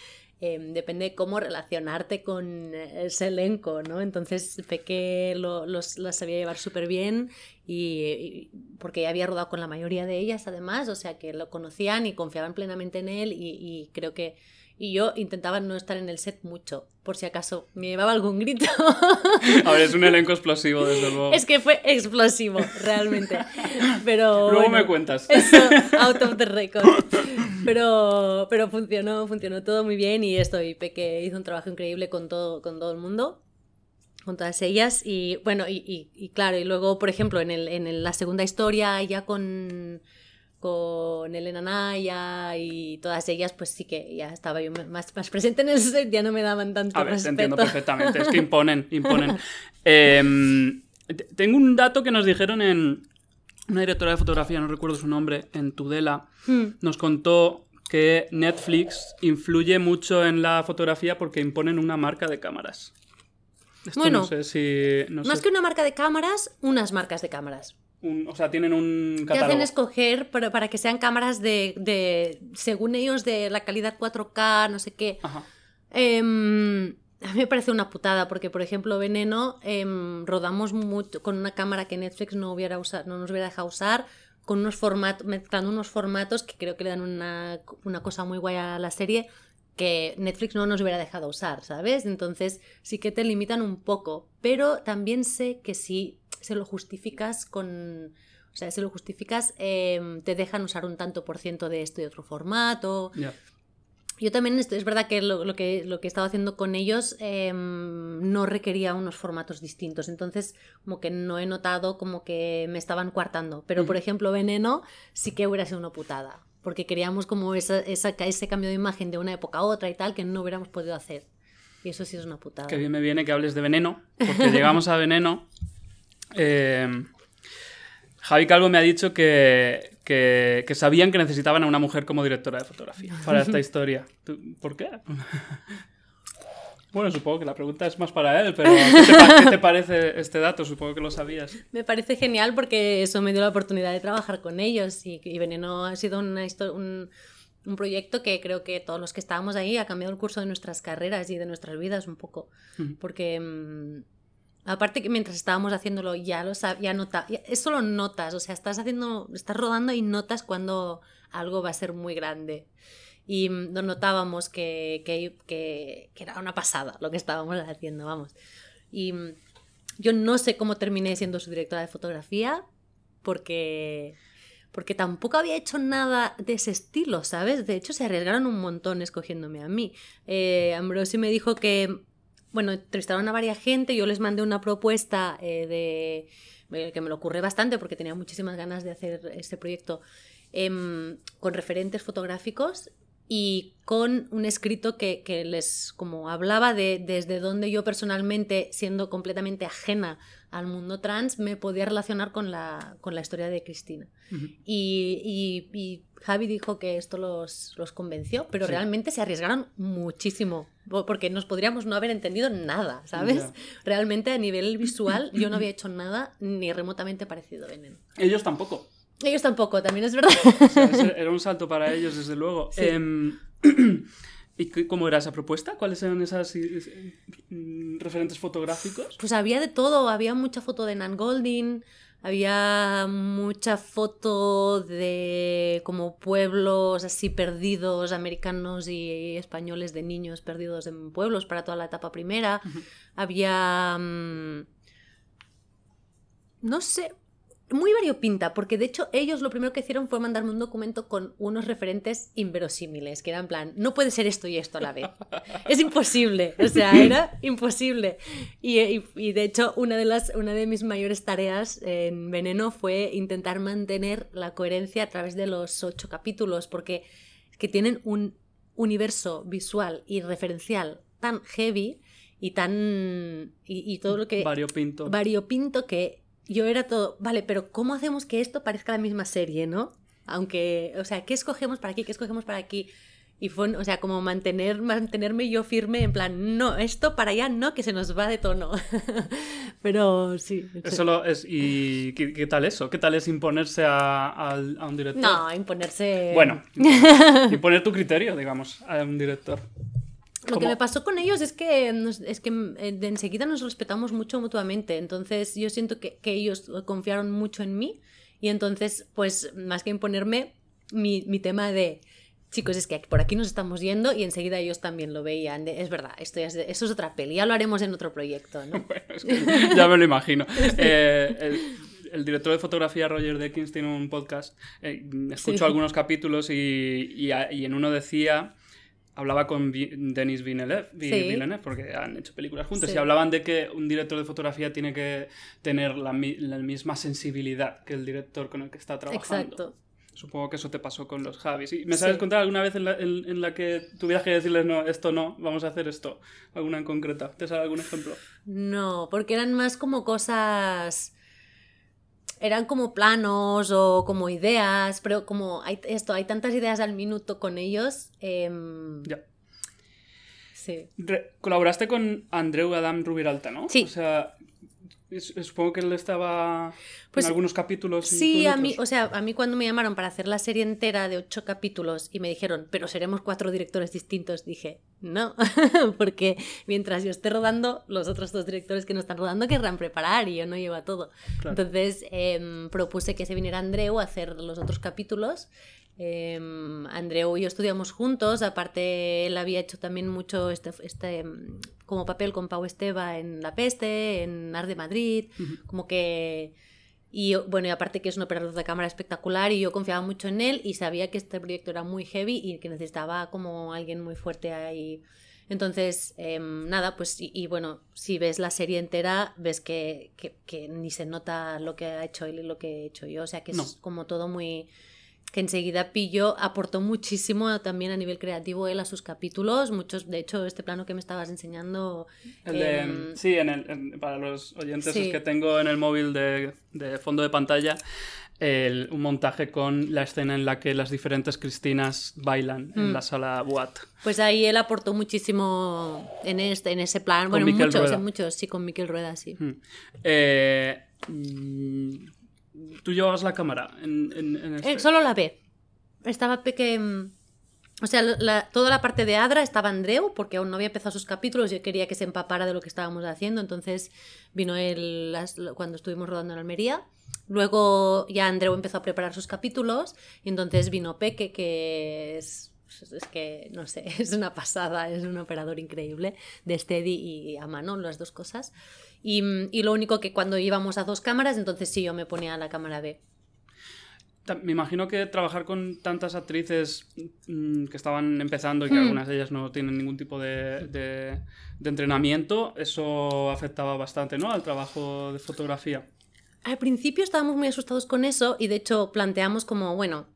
Speaker 2: eh, depende de cómo relacionarte con ese elenco, ¿no? Entonces Peque lo, los, las sabía llevar súper bien y, y- porque ya había rodado con la mayoría de ellas además, o sea que lo conocían y confiaban plenamente en él y, y creo que... Y yo intentaba no estar en el set mucho, por si acaso me llevaba algún grito.
Speaker 1: A ver, es un elenco explosivo, desde luego.
Speaker 2: Es que fue explosivo, realmente. Pero.
Speaker 1: Luego
Speaker 2: bueno,
Speaker 1: me cuentas.
Speaker 2: Eso, out of the record. Pero, pero funcionó, funcionó todo muy bien y esto, y Peque hizo un trabajo increíble con todo, con todo el mundo, con todas ellas. Y bueno, y, y- y claro, y luego, por ejemplo, en, el, en el- la segunda historia, ya con, con Elena Naya y todas ellas, pues sí que ya estaba yo más, más presente en el set, ya no me daban tanto
Speaker 1: A ver, te
Speaker 2: respeto.
Speaker 1: entiendo perfectamente. Es que imponen, imponen. T- tengo un dato que nos dijeron en una directora de fotografía, no recuerdo su nombre, en Tudela.
Speaker 2: Hmm.
Speaker 1: Nos contó que Netflix influye mucho en la fotografía porque imponen una marca de cámaras. Esto
Speaker 2: Bueno,
Speaker 1: no sé si. no
Speaker 2: Más
Speaker 1: sé,
Speaker 2: que una marca de cámaras, unas marcas de cámaras.
Speaker 1: un- o sea, tienen un
Speaker 2: Te
Speaker 1: catálogo.
Speaker 2: hacen escoger para, para que sean cámaras de, de, según ellos, de la calidad 4K, no sé qué.
Speaker 1: Ajá.
Speaker 2: Em, a mí me parece una putada, porque, por ejemplo, Veneno em, rodamos mucho con una cámara que Netflix no, hubiera usado, no nos hubiera dejado usar, con unos formatos, mezclando unos formatos que creo que le dan una, una cosa muy guay a la serie que Netflix no nos hubiera dejado usar, ¿sabes? Entonces sí que te limitan un poco, pero también sé que si se lo justificas con... O sea, si lo justificas, em, te dejan usar un tanto por ciento de esto y otro formato. Yo también, es verdad que lo, lo que lo que he estado haciendo con ellos em, no requería unos formatos distintos, entonces como que no he notado como que me estaban coartando, pero por ejemplo Veneno sí que hubiera sido una putada, porque queríamos como esa, esa- ese cambio de imagen de una época a otra y tal que no hubiéramos podido hacer. Y eso sí es una putada.
Speaker 1: Que bien me viene que hables de veneno, porque llegamos a veneno. Eh, Javi Calvo me ha dicho que, que, que sabían que necesitaban a una mujer como directora de fotografía para esta historia. ¿Tú- ¿Por qué? Bueno, supongo que la pregunta es más para él, pero ¿qué te, qué te parece este dato? Supongo que lo sabías.
Speaker 2: Me parece genial porque eso me dio la oportunidad de trabajar con ellos y, y Veneno ha sido una un, un proyecto que creo que todos los que estábamos ahí ha cambiado el curso de nuestras carreras y de nuestras vidas un poco. Porque mm, aparte que mientras estábamos haciéndolo ya lo ya nota, ya- es solo notas, o sea, estás haciendo, estás rodando y notas cuando algo va a ser muy grande. Y mm, lo notábamos que, que, que, que era una pasada lo que estábamos haciendo, vamos. Y mm, yo no sé cómo terminé siendo su directora de fotografía, porque, porque tampoco había hecho nada de ese estilo, ¿sabes? De hecho, se arriesgaron un montón escogiéndome a mí. Eh, Ambrosi me dijo que, bueno, entrevistaron a varias gente, yo les mandé una propuesta eh, de eh, que me lo ocurre bastante porque tenía muchísimas ganas de hacer este proyecto em, con referentes fotográficos y con un escrito que, que les como hablaba de desde donde yo personalmente, siendo completamente ajena al mundo trans, me podía relacionar con la, con la historia de Cristina.
Speaker 1: Ujú.
Speaker 2: Y, y- y Javi dijo que esto los, los convenció, pero
Speaker 1: Sí.
Speaker 2: realmente se arriesgaron muchísimo, po- porque nos podríamos no haber entendido nada, ¿sabes? Realmente a nivel visual yo no había hecho nada ni remotamente parecido a Veneno.
Speaker 1: Ellos tampoco.
Speaker 2: Ellos tampoco, también es verdad.
Speaker 1: O sea, ese era un salto para ellos, desde luego.
Speaker 2: Sí.
Speaker 1: Em, ¿Y cómo era esa propuesta? ¿Cuáles eran esas eh, mm, referentes fotográficos?
Speaker 2: Pues había de todo, había mucha foto de Nan Golding, había mucha foto de como pueblos así perdidos, americanos y españoles de niños perdidos en pueblos para toda la etapa primera. Había... mm, no sé, muy variopinta, porque de hecho ellos lo primero que hicieron fue mandarme un documento con unos referentes inverosímiles, que eran en plan, no puede ser esto y esto a la vez. es imposible, o sea, era imposible. Y, y, de hecho, una de, las, una de mis mayores tareas en Veneno fue intentar mantener la coherencia a través de los ocho capítulos, porque que tienen un universo visual y referencial tan heavy y tan... y, y todo lo que...
Speaker 1: Variopinto.
Speaker 2: Variopinto que yo era todo, vale, pero ¿cómo hacemos que esto parezca la misma serie, no? Aunque, o sea, ¿qué escogemos para aquí? ¿Qué escogemos para aquí? Y fue, o sea, como mantener, mantenerme yo firme en plan, no, esto para allá no, que se nos va de tono. Pero sí.
Speaker 1: Eso lo es, ¿Y ¿qué, tal eso? ¿Qué tal es imponerse a, a, un director?
Speaker 2: No, imponerse...
Speaker 1: Bueno, imponer tu criterio, digamos, a un director.
Speaker 2: Lo que me pasó con ellos es que, es que eh, de enseguida nos respetamos mucho mutuamente. Entonces yo siento que, que, ellos confiaron mucho en mí y entonces, pues más que imponerme, mi, mi, tema de, chicos, es que por aquí nos estamos yendo y enseguida ellos también lo veían. es verdad, esto es, eso es otra peli, ya lo haremos en otro proyecto. ¿no?
Speaker 1: ya me lo imagino. Eh, el, el, director de fotografía Roger Deakins tiene un podcast. Eh, escucho algunos capítulos y, y, y en uno decía hablaba con Denis Villeneuve, porque han hecho películas juntos, y hablaban de que un director de fotografía tiene que tener la, misma sensibilidad que el director con el que está trabajando. Exacto. Supongo que eso te pasó con los Javis. ¿Y ¿Me sabes contar alguna vez en la, en, la, que tuvieras que decirles, no, esto no, vamos a hacer esto? ¿Alguna en concreta? ¿Te sabes algún ejemplo?
Speaker 2: No, porque eran más como cosas eran como planos o como ideas, pero como hay esto, hay tantas ideas al minuto con ellos. Em, ya.
Speaker 1: Sí. colaboraste con Andreu Adam Rubiralta, ¿no?
Speaker 2: Sí.
Speaker 1: O sea, Supongo que él estaba
Speaker 2: pues,
Speaker 1: en algunos capítulos.
Speaker 2: sí, a mí, o sea, a mí cuando me llamaron para hacer la serie entera de ocho capítulos y me dijeron, pero seremos cuatro directores distintos, dije, no, porque mientras yo esté rodando, los otros dos directores que no están rodando querrán preparar y yo no llevo a todo. Entonces em, propuse que se viniera Andreu a hacer los otros capítulos eh, Andreu y yo estudiamos juntos, aparte él había hecho también mucho este, este em, como papel con Pau Esteba en La Peste, en Art de Madrid, como que... Y bueno, y aparte que es un operador de cámara espectacular y yo confiaba mucho en él y sabía que este proyecto era muy heavy y que necesitaba como alguien muy fuerte ahí. Entonces, em, nada, pues y, bueno, si ves la serie entera, ves que, que, ni se nota lo que ha hecho él y lo que he hecho yo. O sea que es como todo muy que enseguida pilló, aportó muchísimo también a nivel creativo él a sus capítulos. Muchos, de hecho, este plano que me estabas enseñando.
Speaker 1: Em, sí, en el, para los oyentes es que tengo en el móvil de, de fondo de pantalla. El, un montaje con la escena en la que las diferentes Cristinas bailan en mm. la sala Boat.
Speaker 2: Pues ahí él aportó muchísimo en este, en ese plan. bueno, muchos, en muchos, sí, con Miquel Rueda, sí.
Speaker 1: Mm. Eh, mm, tú llevabas la cámara en, en, este...
Speaker 2: Eh, solo la B. Estaba pequeño. O sea, toda la parte de Adra estaba Andreu, porque aún no había empezado sus capítulos, yo quería que se empapara de lo que estábamos haciendo, entonces vino él cuando estuvimos rodando en Almería. Luego ya Andreu empezó a preparar sus capítulos, y entonces vino Peque, que es es que, no sé, es una pasada, es un operador increíble de steady y a mano, las dos cosas. Y, y, lo único que cuando íbamos a dos cámaras, entonces sí, yo me ponía la cámara B.
Speaker 1: Me imagino que trabajar con tantas actrices mm, que estaban empezando y que hmm. algunas de ellas no tienen ningún tipo de, de, de, entrenamiento, eso afectaba bastante ¿no? al trabajo de fotografía.
Speaker 2: Al principio estábamos muy asustados con eso y de hecho planteamos como, bueno,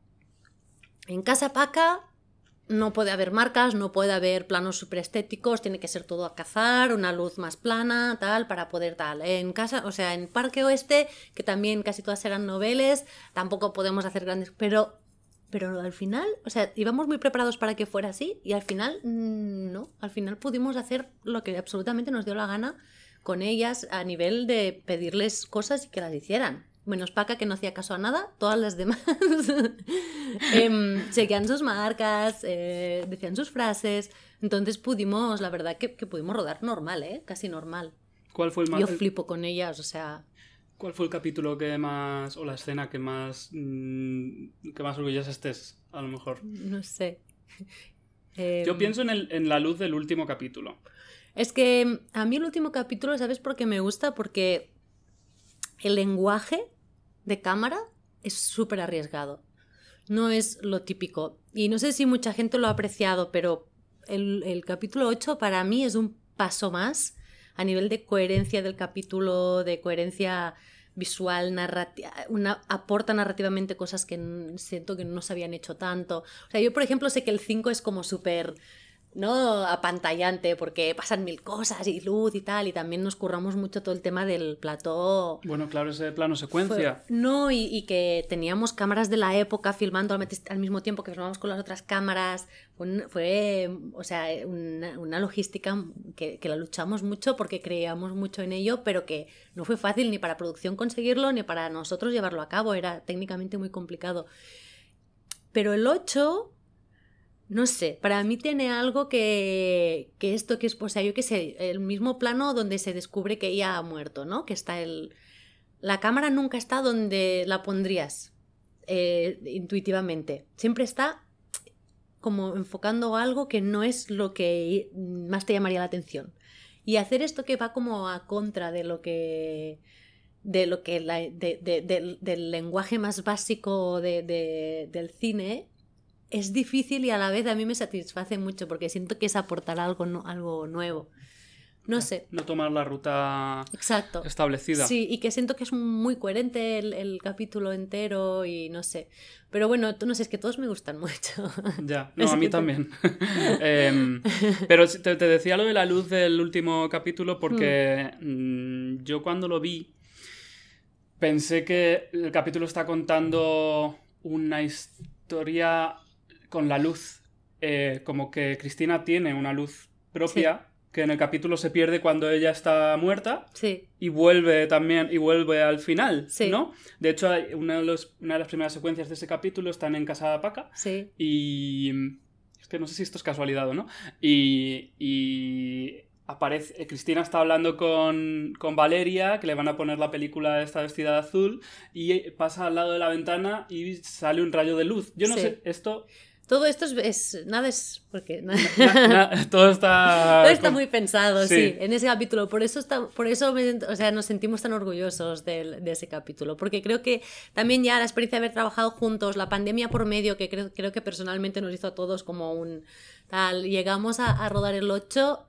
Speaker 2: en Casa Paca no puede haber marcas, no puede haber planos super estéticos, tiene que ser todo a cazar, una luz más plana, tal, para poder tal. En casa, o sea, en Parque Oeste, que también casi todas eran noveles, tampoco podemos hacer grandes, pero pero al final, o sea, íbamos muy preparados para que fuera así y al final mm, no, al final pudimos hacer lo que absolutamente nos dio la gana con ellas a nivel de pedirles cosas y que las hicieran menos Paca que no hacía caso a nada, todas las demás eh, seguían sus marcas, eh, decían sus frases, entonces pudimos, la verdad que, que, pudimos rodar normal, ¿eh? casi normal.
Speaker 1: ¿Cuál fue el más...
Speaker 2: Yo flipo con ellas, o sea...
Speaker 1: ¿Cuál fue el capítulo que más, o la escena que más, mm, que más orgullosa estés, a lo mejor?
Speaker 2: No sé.
Speaker 1: Yo em, pienso en, el, en la luz del último capítulo.
Speaker 2: Es que a mí el último capítulo, ¿sabes por qué me gusta? Porque el lenguaje de cámara es súper arriesgado. No es lo típico. Y no sé si mucha gente lo ha apreciado, pero el, capítulo 8 para mí es un paso más a nivel de coherencia del capítulo, de coherencia visual, narrativa, una, aporta narrativamente cosas que siento que no se habían hecho tanto. O sea, yo por ejemplo sé que el 5 es como súper ¿no? apantallante porque pasan mil cosas y luz y tal y también nos curramos mucho todo el tema del plató.
Speaker 1: Bueno claro ese plano secuencia.
Speaker 2: no y, que teníamos cámaras de la época filmando al, mismo tiempo que filmábamos con las otras cámaras. Fue, o sea una, logística que, que, la luchamos mucho porque creíamos mucho en ello pero que no fue fácil ni para producción conseguirlo ni para nosotros llevarlo a cabo. Era técnicamente muy complicado. Pero el 8 no sé, para mí tiene algo que, que esto que es, o sea, yo que sé, el mismo plano donde se descubre que ella ha muerto, ¿no? Que está el... La cámara nunca está donde la pondrías eh, intuitivamente. Siempre está como enfocando algo que no es lo que más te llamaría la atención. Y hacer esto que va como a contra de lo que de lo que del lenguaje más básico del cine es difícil y a la vez a mí me satisface mucho porque siento que es aportar algo, algo nuevo. No sé.
Speaker 1: No tomar la ruta Exacto. establecida.
Speaker 2: Sí, y que siento que es muy coherente el, capítulo entero y no sé. Pero bueno, no sé, es que todos me gustan mucho.
Speaker 1: Ya, no, a mí también. Em, pero te, decía lo de la luz del último capítulo porque mm, yo cuando lo vi pensé que el capítulo está contando una historia con la luz. Eh, como que Cristina tiene una luz propia. Que en el capítulo se pierde cuando ella está muerta.
Speaker 2: Sí.
Speaker 1: Y vuelve también, y vuelve al final, ¿no? De hecho, una, de una de las primeras secuencias de ese capítulo están en Casa de Paca.
Speaker 2: Sí.
Speaker 1: Y. Es que no sé si esto es casualidad o no. Y. y aparece, Cristina está hablando con, con, Valeria, que le van a poner la película esta vestida de azul, y pasa al lado de la ventana y sale un rayo de luz. Yo no sé, esto
Speaker 2: todo esto es, nada es porque
Speaker 1: todo está
Speaker 2: todo está muy pensado sí. en ese capítulo por eso está por eso o sea nos sentimos tan orgullosos de, de, ese capítulo porque creo que también ya la experiencia de haber trabajado juntos la pandemia por medio que creo, creo que personalmente nos hizo a todos como un tal llegamos a, a rodar el 8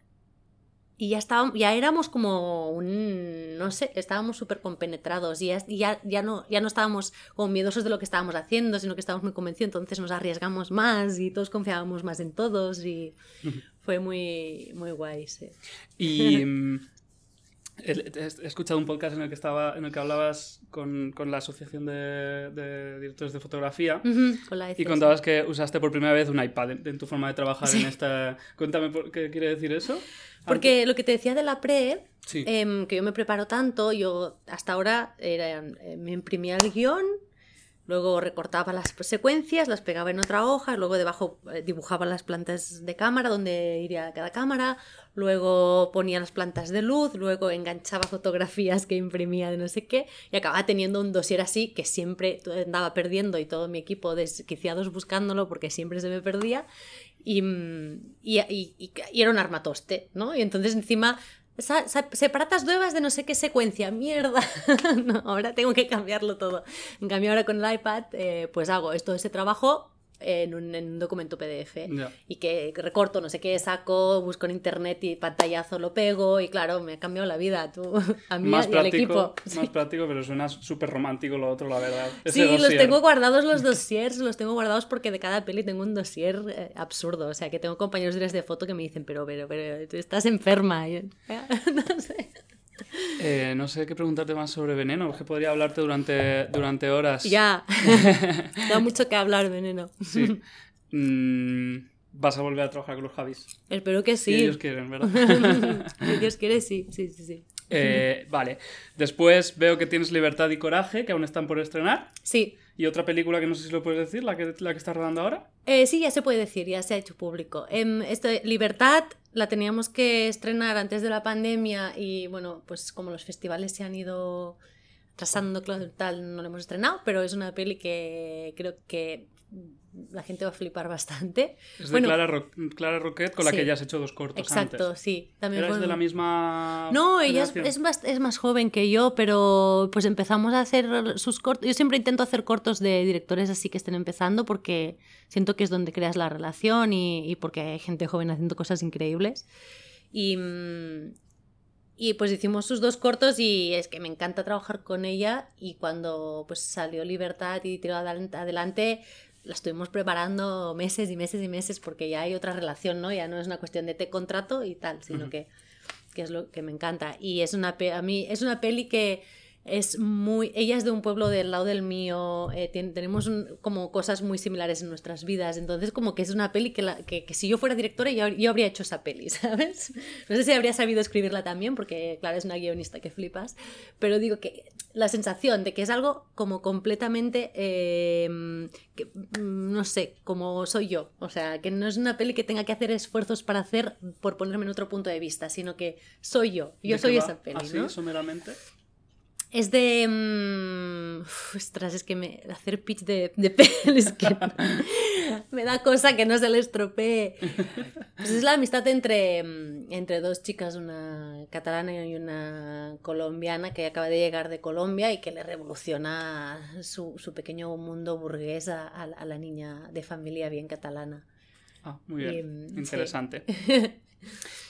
Speaker 2: y ya estábamos, ya éramos como un, no sé, estábamos súper compenetrados y ya, ya, ya, no, ya no estábamos como miedosos de lo que estábamos haciendo, sino que estábamos muy convencidos, entonces nos arriesgamos más y todos confiábamos más en todos y fue muy, muy guay, sí.
Speaker 1: Y mm, He, escuchado un podcast en el que estaba en el que hablabas con, con la asociación de, de, directores de fotografía y contabas que usaste por primera vez un iPad en, tu forma de trabajar en esta cuéntame por, qué quiere decir eso
Speaker 2: porque lo que te decía de la pre em, que yo me preparo tanto yo hasta ahora era, eh, me imprimía el guion Luego recortaba las secuencias, las pegaba en otra hoja, luego debajo eh, dibujaba las plantas de cámara, donde iría cada cámara, luego ponía las plantas de luz, luego enganchaba fotografías que imprimía de no sé qué, y acababa teniendo un dossier así que siempre andaba perdiendo y todo mi equipo desquiciados buscándolo porque siempre se me perdía. Y, mm, y, y, y, era un armatoste, ¿no? Y entonces encima separatas nuevas de no sé qué secuencia, mierda. ahora tengo que cambiarlo todo. En cambio, ahora con el iPad, eh, pues hago esto, ese trabajo en un, documento PDF y que recorto no sé qué, saco, busco en internet y pantallazo lo pego y claro, me ha cambiado la vida tú, a mí más y al equipo.
Speaker 1: Más práctico, pero suena súper romántico lo otro, la verdad.
Speaker 2: sí, los tengo guardados los dossiers, los tengo guardados porque de cada peli tengo un dossier eh, absurdo, o sea que tengo compañeros de foto que me dicen, pero, pero, pero, tú estás enferma. no sé.
Speaker 1: Eh, no sé qué preguntarte más sobre veneno, que podría hablarte durante, durante horas.
Speaker 2: Ya, da mucho que hablar, veneno.
Speaker 1: Sí. Mm, vas a volver a trabajar con los Javis.
Speaker 2: Espero que sí.
Speaker 1: Si ellos quieren, ¿verdad?
Speaker 2: si Dios quiere, sí, sí, sí. sí.
Speaker 1: Eh, vale. Después veo que tienes Libertad y Coraje, que aún están por estrenar.
Speaker 2: Sí.
Speaker 1: ¿Y otra película que no sé si lo puedes decir, la que, la que estás rodando ahora?
Speaker 2: Eh, sí, ya se puede decir, ya se ha hecho público. Eh, Libertad la teníamos que estrenar antes de la pandemia y bueno, pues como los festivales se han ido atrasando, tal, no lo hemos estrenado, pero es una peli que creo que la gente va a flipar bastante.
Speaker 1: Es de
Speaker 2: Bueno,
Speaker 1: Clara, Ro- Clara Roquet, con la
Speaker 2: Sí.
Speaker 1: que ya has hecho dos cortos
Speaker 2: exacto,
Speaker 1: antes.
Speaker 2: sí. También
Speaker 1: ¿Eras
Speaker 2: fue-
Speaker 1: de la misma
Speaker 2: No, ella es, es más, es más joven que yo, pero pues empezamos a hacer sus cortos. Yo siempre intento hacer cortos de directores así que estén empezando porque siento que es donde creas la relación y, y porque hay gente joven haciendo cosas increíbles. Y, y pues hicimos sus dos cortos y es que me encanta trabajar con ella y cuando pues salió Libertad y tiró adelan- adelante la estuvimos preparando meses y meses y meses porque ya hay otra relación, ¿no? Ya no es una cuestión de te contrato y tal, sino que, que es lo que me encanta. Y es una, a mí, es una peli que es muy... Ella es de un pueblo del lado del mío, eh, tenemos un- como cosas muy similares en nuestras vidas, entonces como que es una peli que, la- que, que si yo fuera directora yo, yo habría hecho esa peli, ¿sabes? No sé si habría sabido escribirla también, porque claro, es una guionista que flipas, pero digo que la sensación de que es algo como completamente, eh, que, mm, no sé, como soy yo, o sea, que no es una peli que tenga que hacer esfuerzos para hacer, por ponerme en otro punto de vista, sino que soy yo, yo
Speaker 1: ¿De
Speaker 2: soy esa peli,
Speaker 1: ¿Así,
Speaker 2: ¿no?
Speaker 1: someramente?
Speaker 2: Es de. uf, ostras, es que me, hacer pitch de, de que me da cosa que no se le estropee. Pues es la amistad entre, mm, entre dos chicas, una catalana y una colombiana que acaba de llegar de Colombia y que le revoluciona su, su pequeño mundo burgués a, la niña de familia bien catalana.
Speaker 1: Ah, muy bien.
Speaker 2: Y, mm, sí.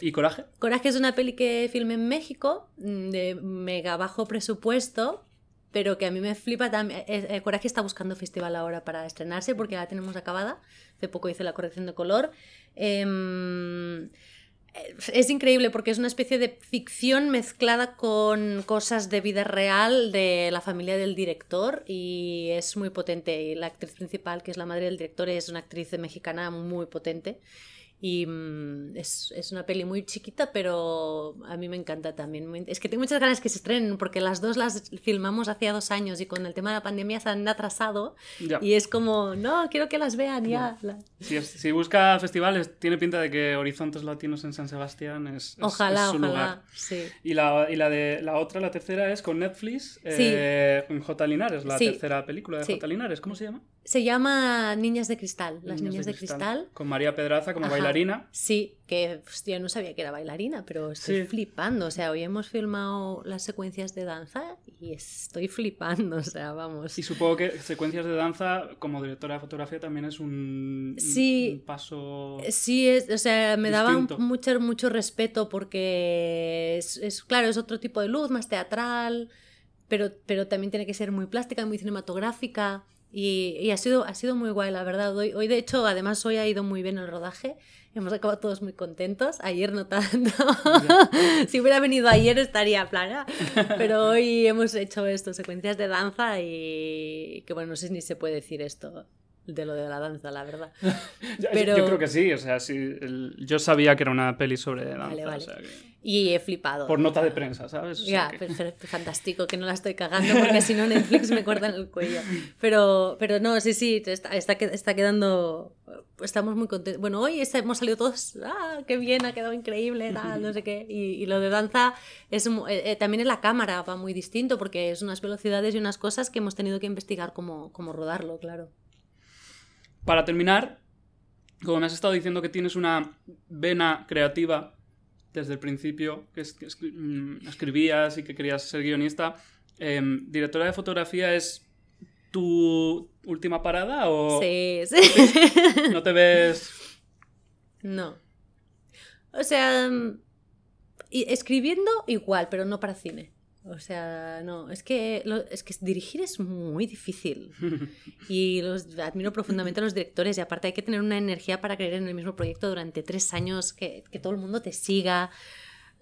Speaker 1: ¿Y Coraje?
Speaker 2: Coraje es una peli que filmé en México, mm, de mega bajo presupuesto, pero que a mí me flipa también. eh, eh, Coraje está buscando festival ahora para estrenarse porque ya la tenemos acabada. Hace poco hice la corrección de color. Em, es increíble porque es una especie de ficción mezclada con cosas de vida real de la familia del director y es muy potente. Y la actriz principal, que es la madre del director, es una actriz mexicana muy potente. Y mm, es, es una peli muy chiquita, pero a mí me encanta también. Es que tengo muchas ganas que se estrenen, porque las dos las filmamos hace dos años y con el tema de la pandemia se han atrasado.
Speaker 1: Ya.
Speaker 2: Y es como, no, quiero que las vean ya. La-
Speaker 1: Si, es- si busca festivales, tiene pinta de que Horizontes Latinos en San Sebastián es, es-
Speaker 2: Ojalá,
Speaker 1: su
Speaker 2: ojalá.
Speaker 1: lugar.
Speaker 2: Sí.
Speaker 1: Y, la, y la, de, la otra, la tercera, es con Netflix, eh, con J. Linares, la
Speaker 2: Sí.
Speaker 1: tercera película de
Speaker 2: Sí.
Speaker 1: J. Linares. ¿Cómo se llama?
Speaker 2: Se llama Niñas de Cristal, las Niñas, de, cristal.
Speaker 1: Con María Pedraza como
Speaker 2: Ajá.
Speaker 1: bailarina.
Speaker 2: Sí, que hostia, no sabía que era bailarina, pero estoy
Speaker 1: Sí.
Speaker 2: flipando. O sea, hoy hemos filmado las secuencias de danza y estoy flipando. O sea, vamos.
Speaker 1: Y supongo que secuencias de danza, como directora de fotografía, también es un,
Speaker 2: Sí.
Speaker 1: un paso.
Speaker 2: Sí, es, o sea, me daba mucho, mucho respeto porque es, es- claro, es otro tipo de luz, más teatral, pero, pero también tiene que ser muy plástica, muy cinematográfica. Y, y ha, sido, ha sido muy guay, la verdad. Hoy, hoy, de hecho, además, hoy ha ido muy bien el rodaje. Hemos acabado todos muy contentos. Ayer no tanto. si hubiera venido ayer estaría plana. Pero hoy hemos hecho esto, secuencias de danza y que bueno, no sé ni se puede decir esto de lo de la danza, la verdad.
Speaker 1: Yo-
Speaker 2: pero-
Speaker 1: Yo creo que sí, o sea, sí, el- yo sabía que era una peli sobre danza.
Speaker 2: Vale, vale.
Speaker 1: o sea que-
Speaker 2: Y he flipado.
Speaker 1: por nota de prensa, ¿sabes? O sea
Speaker 2: Ya,
Speaker 1: que-
Speaker 2: fantástico, que no la estoy cagando porque si no Netflix me cortan el cuello. Pero, pero no, sí, sí, está, está, que- está quedando... Estamos muy contentos. Bueno, hoy hemos salido todos, ah, qué bien, ha quedado increíble, tal, no sé qué. Y, y lo de danza es eh, eh, también en la cámara va muy distinto porque es unas velocidades y unas cosas que hemos tenido que investigar cómo, cómo rodarlo, claro.
Speaker 1: Para terminar, como me has estado diciendo que tienes una vena creativa desde el principio, que, es- que es- mm, escribías y que querías ser guionista, em, ¿directora de fotografía es tu última parada o
Speaker 2: Sí, sí.
Speaker 1: no te ves...
Speaker 2: No. O sea, mm, escribiendo igual, pero no para cine. O sea, no, es que, lo- es que dirigir es muy difícil. Y los, admiro profundamente a los directores y aparte hay que tener una energía para creer en el mismo proyecto durante tres años, que, que todo el mundo te siga.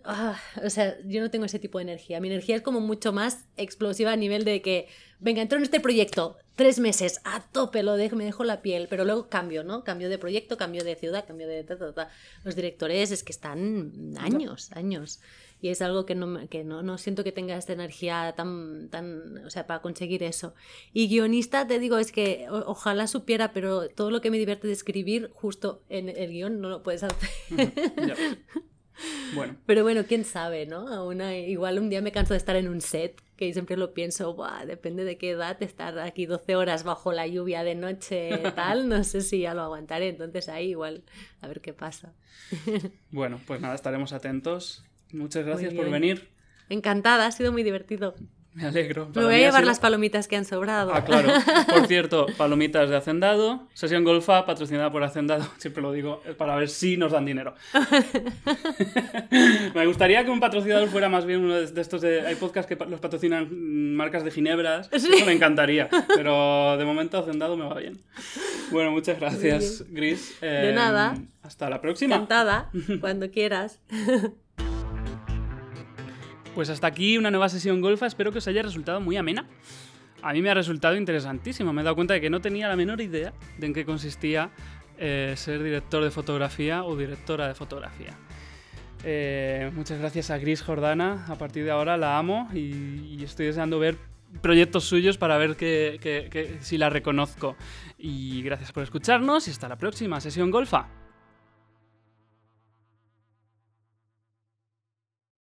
Speaker 2: Ah, o sea, yo no tengo ese tipo de energía. Mi energía es como mucho más explosiva a nivel de que, venga, entro en este proyecto, tres meses, a tope, lo dejo, me dejo la piel, pero luego cambio, ¿no? Cambio de proyecto, cambio de ciudad, cambio de... ta, ta, ta. Los directores es que están años, años. Y es algo que no, que no, no siento que tenga esta energía tan, tan, o sea, para conseguir eso. Y guionista, te digo, es que o- ojalá supiera, pero todo lo que me divierte de escribir, justo en el guion no lo puedes hacer.
Speaker 1: Bueno,
Speaker 2: Pero bueno, quién sabe, ¿no? Hay- igual un día me canso de estar en un set que siempre lo pienso, depende de qué edad, estar aquí 12 horas bajo la lluvia de noche, tal, no sé si ya lo aguantaré, entonces ahí igual, a ver qué pasa.
Speaker 1: Bueno, pues nada, estaremos atentos. Muchas gracias por venir.
Speaker 2: Encantada, ha sido muy divertido.
Speaker 1: Me alegro.
Speaker 2: Me voy a llevar las palomitas que han sobrado.
Speaker 1: Ah, claro. Por cierto, palomitas de Hacendado, sesión Golfa, patrocinada por Hacendado, siempre lo digo, para ver si nos dan dinero. Me gustaría que un patrocinador fuera más bien uno de estos de... Hay podcasts que los patrocinan marcas de ginebras, eso me encantaría, pero de momento Hacendado me va bien. Bueno, muchas gracias, Gris.
Speaker 2: de nada.
Speaker 1: Em, hasta la próxima.
Speaker 2: Encantada, cuando quieras.
Speaker 1: Pues hasta aquí una nueva sesión golfa, espero que os haya resultado muy amena. A mí me ha resultado interesantísimo, me he dado cuenta de que no tenía la menor idea de en qué consistía eh, ser director de fotografía o directora de fotografía. Eh, muchas gracias a Gris Jordana, a partir de ahora la amo y, estoy deseando ver proyectos suyos para ver que, si la reconozco. Y gracias por escucharnos y hasta la próxima sesión golfa.